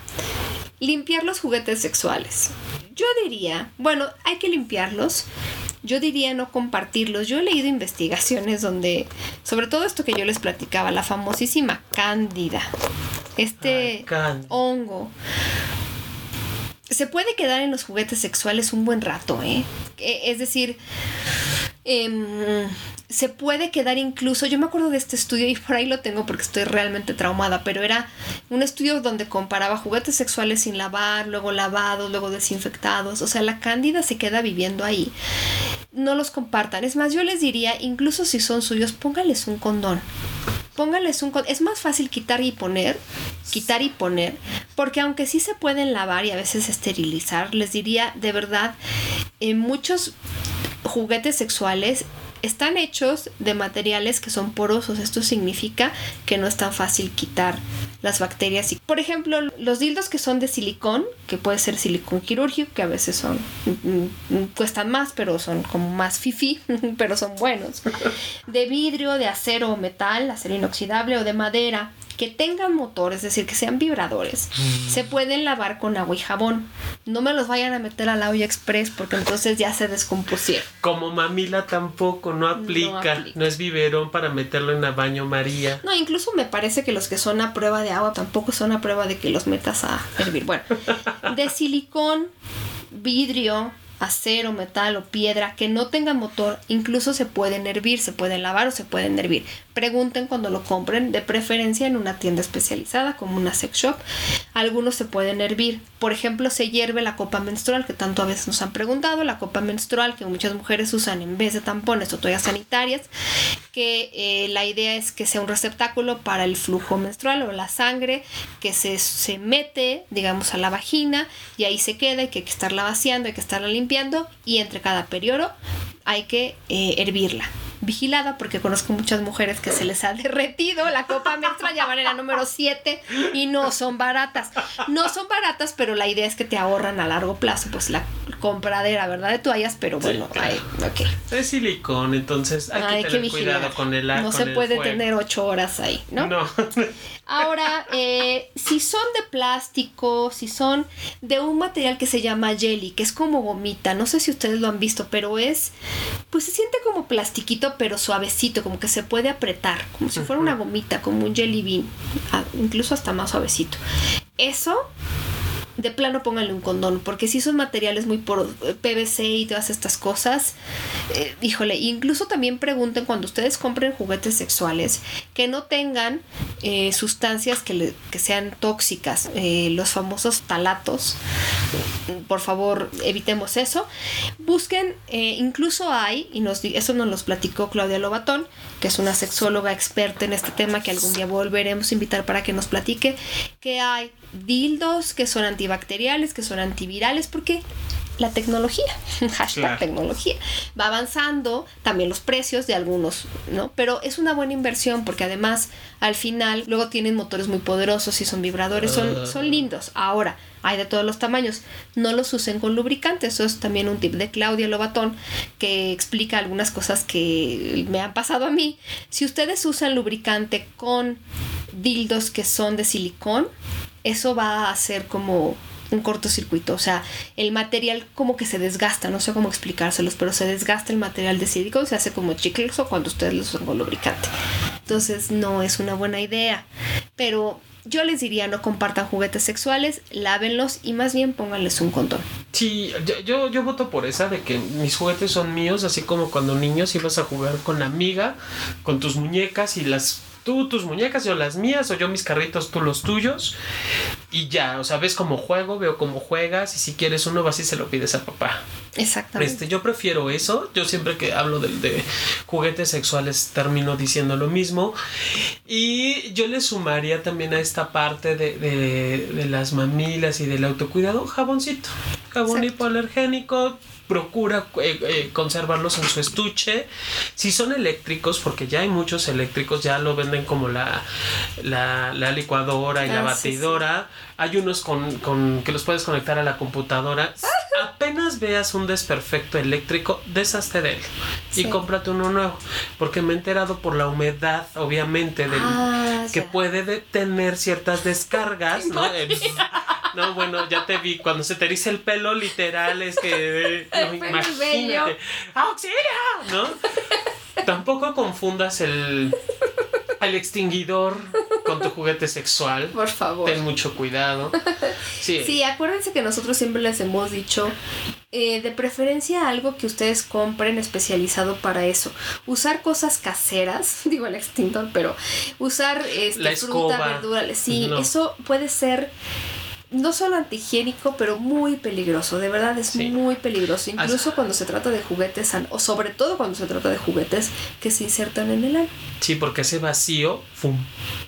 Speaker 1: Limpiar los juguetes sexuales. Yo diría, bueno, hay que limpiarlos, yo diría no compartirlos. Yo he leído investigaciones donde, sobre todo esto que yo les platicaba, la famosísima cándida, este hongo se puede quedar en los juguetes sexuales un buen rato, ¿eh? E, es decir, em, se puede quedar incluso, yo me acuerdo de este estudio y por ahí lo tengo porque estoy realmente traumada, pero era un estudio donde comparaba juguetes sexuales sin lavar, luego lavados, luego desinfectados, o sea, la cándida se queda viviendo ahí. No los compartan, es más, yo les diría, incluso si son suyos, póngales un condón póngales un... Es más fácil quitar y poner, quitar y poner, porque aunque sí se pueden lavar y a veces esterilizar, les diría de verdad, en muchos juguetes sexuales están hechos de materiales que son porosos. Esto significa que no es tan fácil quitar las bacterias. Por ejemplo, los dildos que son de silicón, que puede ser silicón quirúrgico, que a veces son mm, mm, cuestan más, pero son como más fifi, [LAUGHS] pero son buenos. De vidrio, de acero o metal, acero inoxidable o de madera que tengan motor, es decir, que sean vibradores, mm. se pueden lavar con agua y jabón. No me los vayan a meter al olla express porque entonces ya se descompusieron.
Speaker 2: Como mamila tampoco, no aplica, no, es biberón para meterlo en el baño María.
Speaker 1: No, incluso me parece que los que son a prueba de agua tampoco son a prueba de que los metas a hervir. Bueno, de silicón, vidrio, acero, metal o piedra que no tengan motor, incluso se pueden hervir, se pueden lavar o se pueden hervir. Pregunten cuando lo compren, de preferencia en una tienda especializada como una sex shop. Algunos se pueden hervir. Por ejemplo, se hierve la copa menstrual, que tanto a veces nos han preguntado, la copa menstrual que muchas mujeres usan en vez de tampones o toallas sanitarias, que eh, la idea es que sea un receptáculo para el flujo menstrual o la sangre que se, se mete, digamos, a la vagina y ahí se queda, hay que estarla vaciando, hay que estarla limpiando y entre cada periodo hay que eh, hervirla vigilada porque conozco muchas mujeres que se les ha [LAUGHS] derretido la copa menstrual, ya van en la número 7 y no son baratas. No son baratas, pero la idea es que te ahorran a largo plazo, pues la compradera, ¿verdad? De toallas, pero bueno,
Speaker 2: Es silicón, entonces hay, que tener cuidado con el
Speaker 1: No se puede tener 8 horas ahí, ¿no? No. Ahora, eh, si son de plástico, si son de un material que se llama jelly, que es como gomita, no sé si ustedes lo han visto, pero es, pues se siente como plastiquito, pero suavecito, como que se puede apretar, como si fuera una gomita, como un jelly bean, incluso hasta más suavecito. Eso de plano pónganle un condón, porque si son materiales muy por eh, PVC y todas estas cosas, eh, híjole, incluso también pregunten cuando ustedes compren juguetes sexuales que no tengan eh, sustancias que, que, sean tóxicas, los famosos talatos, por favor evitemos eso. Busquen, incluso hay, y eso nos los platicó Claudia Lobatón, que es una sexóloga experta en este tema que algún día volveremos a invitar para que nos platique, que hay dildos que son antibacteriales, que son antivirales, porque la tecnología, [LAUGHS] hashtag tecnología, va avanzando, también los precios de algunos, ¿no? Pero es una buena inversión porque además al final luego tienen motores muy poderosos y son vibradores, son, son lindos. Ahora, hay de todos los tamaños, no los usen con lubricante, eso es también un tip de Claudia Lobatón que explica algunas cosas que me han pasado a mí. Si ustedes usan lubricante con dildos que son de silicón, eso va a ser como un cortocircuito, o sea, el material como que se desgasta, no sé cómo explicárselos, pero se desgasta el material de silicón, se hace como chicloso cuando ustedes lo usan con lubricante. Entonces no es una buena idea, pero yo les diría no compartan juguetes sexuales, lávenlos y más bien pónganles un condón.
Speaker 2: Sí, yo, yo, voto por esa de que mis juguetes son míos, así como cuando niños ibas a jugar con la amiga, con tus muñecas y las tú tus muñecas, yo las mías, o yo mis carritos, tú los tuyos. Y ya, o sea, ves cómo juego, veo cómo juegas, y si quieres uno vas y se lo pides a papá.
Speaker 1: Exactamente.
Speaker 2: Este, yo prefiero eso. Yo siempre que hablo de, de juguetes sexuales termino diciendo lo mismo. Y yo le sumaría también a esta parte de, de, las mamilas y del autocuidado, jaboncito. Jabón hipoalergénico, procura eh, eh, conservarlos en su estuche. Si son eléctricos, porque ya hay muchos eléctricos, ya lo venden como la, la, licuadora y la ah, batidora. Hay unos con, que los puedes conectar a la computadora. Apenas veas un desperfecto eléctrico, deshazte de él y cómprate uno nuevo. Porque me he enterado por la humedad, obviamente, de ah, que puede tener ciertas descargas, ¿no? No, bueno, ya te vi. Cuando se te eriza el pelo, literal, es que. [LAUGHS] No, imagínate. ¡Auxilio! ¿No? Tampoco confundas el, el extinguidor con tu juguete sexual.
Speaker 1: Por favor.
Speaker 2: Ten mucho cuidado. [LAUGHS]
Speaker 1: Sí. sí, acuérdense que nosotros siempre les hemos dicho eh, de preferencia algo que ustedes compren especializado para eso. Usar cosas caseras, [LAUGHS] digo el extintor, pero usar este, fruta, verdura, sí, eso puede ser no solo antihigiénico, pero muy peligroso. De verdad es muy peligroso. Incluso cuando se trata de juguetes, o sobre todo cuando se trata de juguetes que se insertan en el ano.
Speaker 2: Sí, porque ese vacío, ¡fum!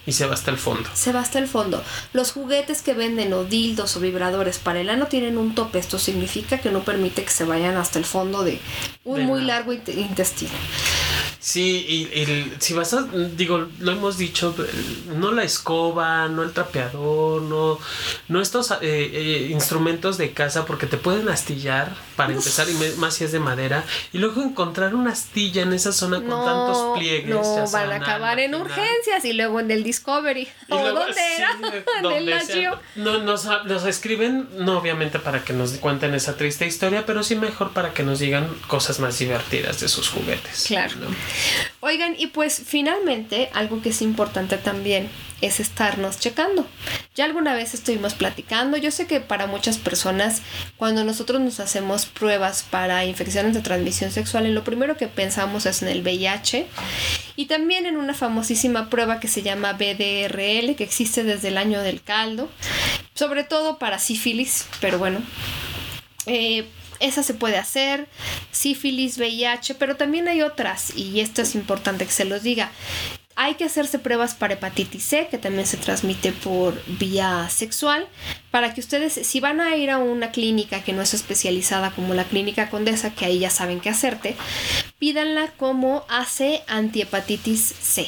Speaker 2: Y se va hasta el fondo.
Speaker 1: Se va hasta el fondo. Los juguetes que venden o dildos o vibradores para el ano tienen un tope. Esto significa que no permite que se vayan hasta el fondo de un muy largo intestino.
Speaker 2: Sí, y, si vas a, digo, lo hemos dicho, no la escoba, no el trapeador, no, no estos eh, eh, instrumentos de casa porque te pueden astillar para empezar, y más si es de madera, y luego encontrar una astilla en esa zona con tantos pliegues.
Speaker 1: No, van a acabar en urgencias y luego en el Discovery. ¿O dónde era? [LAUGHS]
Speaker 2: en el No, nos, nos escriben, no obviamente para que nos cuenten esa triste historia, pero sí mejor para que nos digan cosas más divertidas de sus juguetes.
Speaker 1: Claro. Oigan, y pues finalmente algo que es importante también es estarnos checando. Ya alguna vez estuvimos platicando, yo sé que para muchas personas cuando nosotros nos hacemos pruebas para infecciones de transmisión sexual, lo primero que pensamos es en el VIH y también en una famosísima prueba que se llama BDRL, que existe desde el año del caldo, sobre todo para sífilis, pero bueno. Eh, esa se puede hacer, sífilis, VIH, pero también hay otras y esto es importante que se los diga. Hay que hacerse pruebas para hepatitis C, que también se transmite por vía sexual, para que ustedes, si van a ir a una clínica que no es especializada como la clínica Condesa, que ahí ya saben qué hacerte, pídanla como hace antihepatitis C.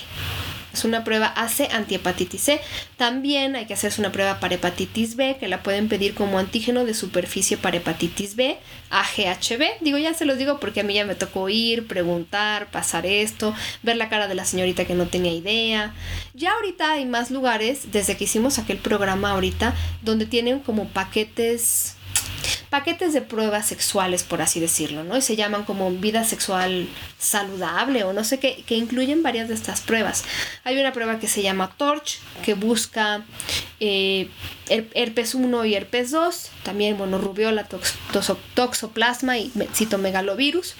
Speaker 1: Es una prueba AC antihepatitis C. También hay que hacerse una prueba para hepatitis B, que la pueden pedir como antígeno de superficie para hepatitis B, AGHB. Digo, ya se los digo porque a mí ya me tocó ir, preguntar, pasar esto, ver la cara de la señorita que no tenía idea. Ya ahorita hay más lugares, desde que hicimos aquel programa ahorita, donde tienen como paquetes paquetes de pruebas sexuales, por así decirlo, ¿no? Y se llaman como vida sexual saludable o no sé qué, que incluyen varias de estas pruebas. Hay una prueba que se llama Torch, que busca eh, herpes 1 y herpes 2, también, bueno, rubiola, toxoplasma y citomegalovirus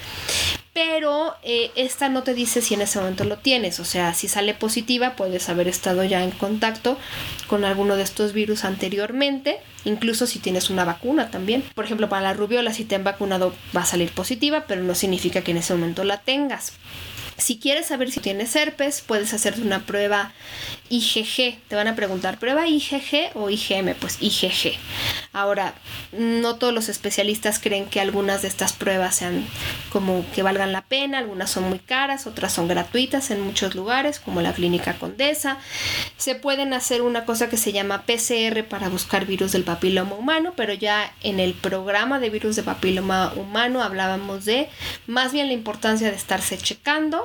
Speaker 1: pero eh, esta no te dice si en ese momento lo tienes, o sea, si sale positiva puedes haber estado ya en contacto con alguno de estos virus anteriormente, incluso si tienes una vacuna también. Por ejemplo, para la rubiola si te han vacunado va a salir positiva, pero no significa que en ese momento la tengas. Si quieres saber si tienes herpes, puedes hacerte una prueba IgG. Te van a preguntar, ¿prueba IgG o IgM? Pues IgG. Ahora, no todos los especialistas creen que algunas de estas pruebas sean como que valgan la pena. Algunas son muy caras, otras son gratuitas en muchos lugares, como la Clínica Condesa. Se pueden hacer una cosa que se llama PCR para buscar virus del papiloma humano, pero ya en el programa de virus de papiloma humano hablábamos de más bien la importancia de estarse checando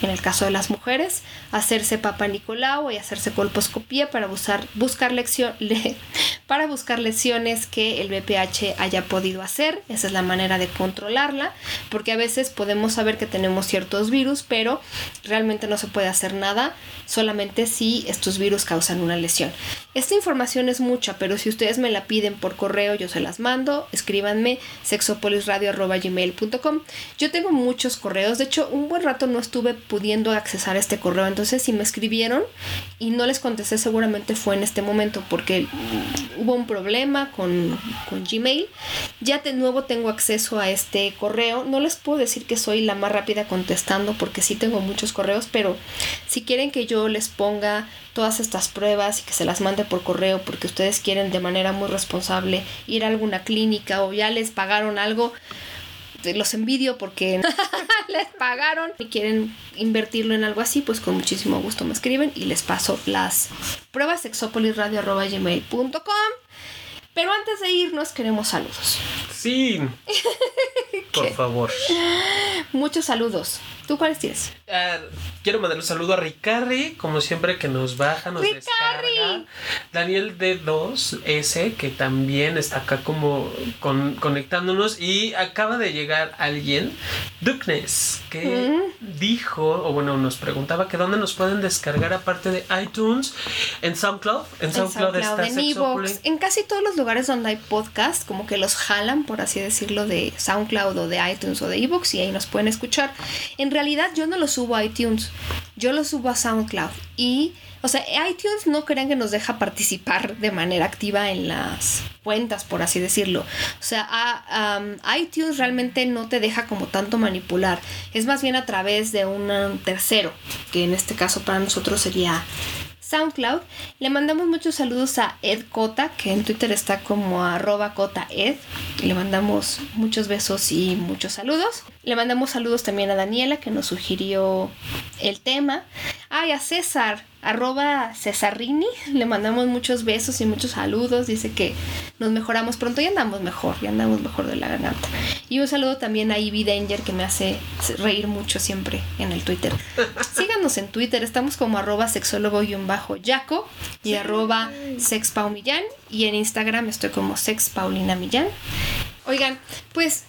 Speaker 1: en el caso de las mujeres, hacerse papa Nicolau y hacerse colposcopía para buscar, buscar, [LAUGHS] para buscar lesiones que el BPH haya podido hacer. Esa es la manera de controlarla, porque a veces podemos saber que tenemos ciertos virus, pero realmente no se puede hacer nada solamente si estos virus causan una lesión. Esta información es mucha, pero si ustedes me la piden por correo, yo se las mando. Escríbanme sexopolisradio.gmail.com. Yo tengo muchos correos, de hecho, un buen rato no estuve pudiendo accesar este correo. Entonces, si me escribieron y no les contesté, seguramente fue en este momento porque hubo un problema con, con Gmail. Ya de nuevo tengo acceso a este correo. No les puedo decir que soy la más rápida contestando porque sí tengo muchos correos, pero si quieren que yo les ponga todas estas pruebas y que se las mande por correo porque ustedes quieren de manera muy responsable ir a alguna clínica o ya les pagaron algo, los envidio porque [LAUGHS] les pagaron y quieren invertirlo en algo así, pues con muchísimo gusto me escriben y les paso las pruebas sexopolisradio.gmail.com pero antes de irnos queremos saludos.
Speaker 2: Sí. [LAUGHS] Por favor.
Speaker 1: Muchos saludos. ¿Tú cuáles tienes?
Speaker 2: Ah, quiero mandar un saludo a Ricarri, como siempre que nos baja, nos descarga. Daniel D2S, que también está acá como conectándonos. Y acaba de llegar alguien, Duckness, que dijo, o bueno, nos preguntaba que dónde nos pueden descargar aparte de iTunes, en SoundCloud. En SoundCloud, está
Speaker 1: en Evox, en casi todos los lugares donde hay podcast, como que los jalan, por así decirlo, de SoundCloud o de iTunes o de Evox y ahí nos pueden escuchar. En realidad yo no lo subo a iTunes, yo lo subo a SoundCloud y, o sea, iTunes no crean que nos deja participar de manera activa en las cuentas, por así decirlo. O sea, iTunes realmente no te deja como tanto manipular, es más bien a través de un tercero, que en este caso para nosotros sería SoundCloud. Le mandamos muchos saludos a Ed Cota, que en Twitter está como arroba cotaed. Le mandamos muchos besos y muchos saludos. Le mandamos saludos también a Daniela, que nos sugirió el tema. Ay, a César, arroba Cesarini. Le mandamos muchos besos y muchos saludos. Dice que nos mejoramos pronto y andamos mejor, y andamos mejor de la garganta. Y un saludo también a Ivy Danger que me hace reír mucho siempre en el Twitter. [LAUGHS] Síganos en Twitter, estamos como arroba sexólogo-yaco y arroba sexpaumillán. Y en Instagram estoy como sexpaulinamillán. Oigan, pues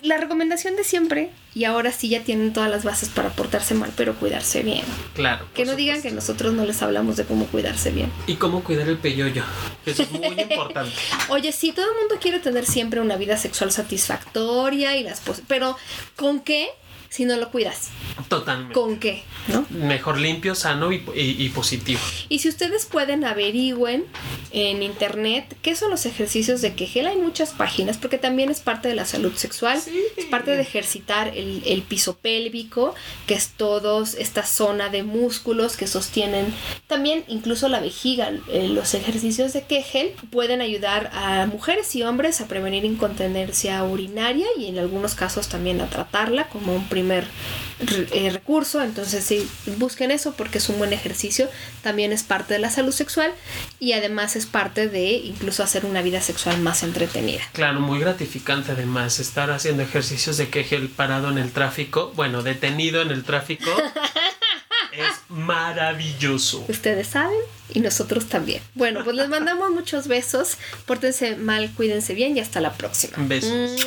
Speaker 1: la recomendación de siempre, y ahora sí ya tienen todas las bases para portarse mal, pero cuidarse bien.
Speaker 2: Claro.
Speaker 1: Que no digan que nosotros no les hablamos de cómo cuidarse bien.
Speaker 2: Y cómo cuidar el peyoyo. Eso es muy [LAUGHS] importante.
Speaker 1: Oye, sí, todo el mundo quiere tener siempre una vida sexual satisfactoria y las pero ¿con qué? Si no lo cuidas.
Speaker 2: Totalmente.
Speaker 1: ¿Con qué? ¿No?
Speaker 2: Mejor limpio, sano y, y, positivo.
Speaker 1: Y si ustedes pueden averigüen en internet qué son los ejercicios de Kegel, hay muchas páginas porque también es parte de la salud sexual, es parte de ejercitar el, el, piso pélvico, que es todos esta zona de músculos que sostienen también incluso la vejiga. Eh, los ejercicios de Kegel pueden ayudar a mujeres y hombres a prevenir incontinencia urinaria y en algunos casos también a tratarla como un primer eh, recurso. Entonces sí, busquen eso porque es un buen ejercicio. También es parte de la salud sexual y además es parte de incluso hacer una vida sexual más entretenida.
Speaker 2: Claro, muy gratificante además estar haciendo ejercicios de Kegel parado en el tráfico, bueno, detenido en el tráfico. [LAUGHS] es maravilloso.
Speaker 1: Ustedes saben y nosotros también. Bueno, pues les mandamos muchos besos. Pórtense mal, cuídense bien y hasta la próxima.
Speaker 2: Besos.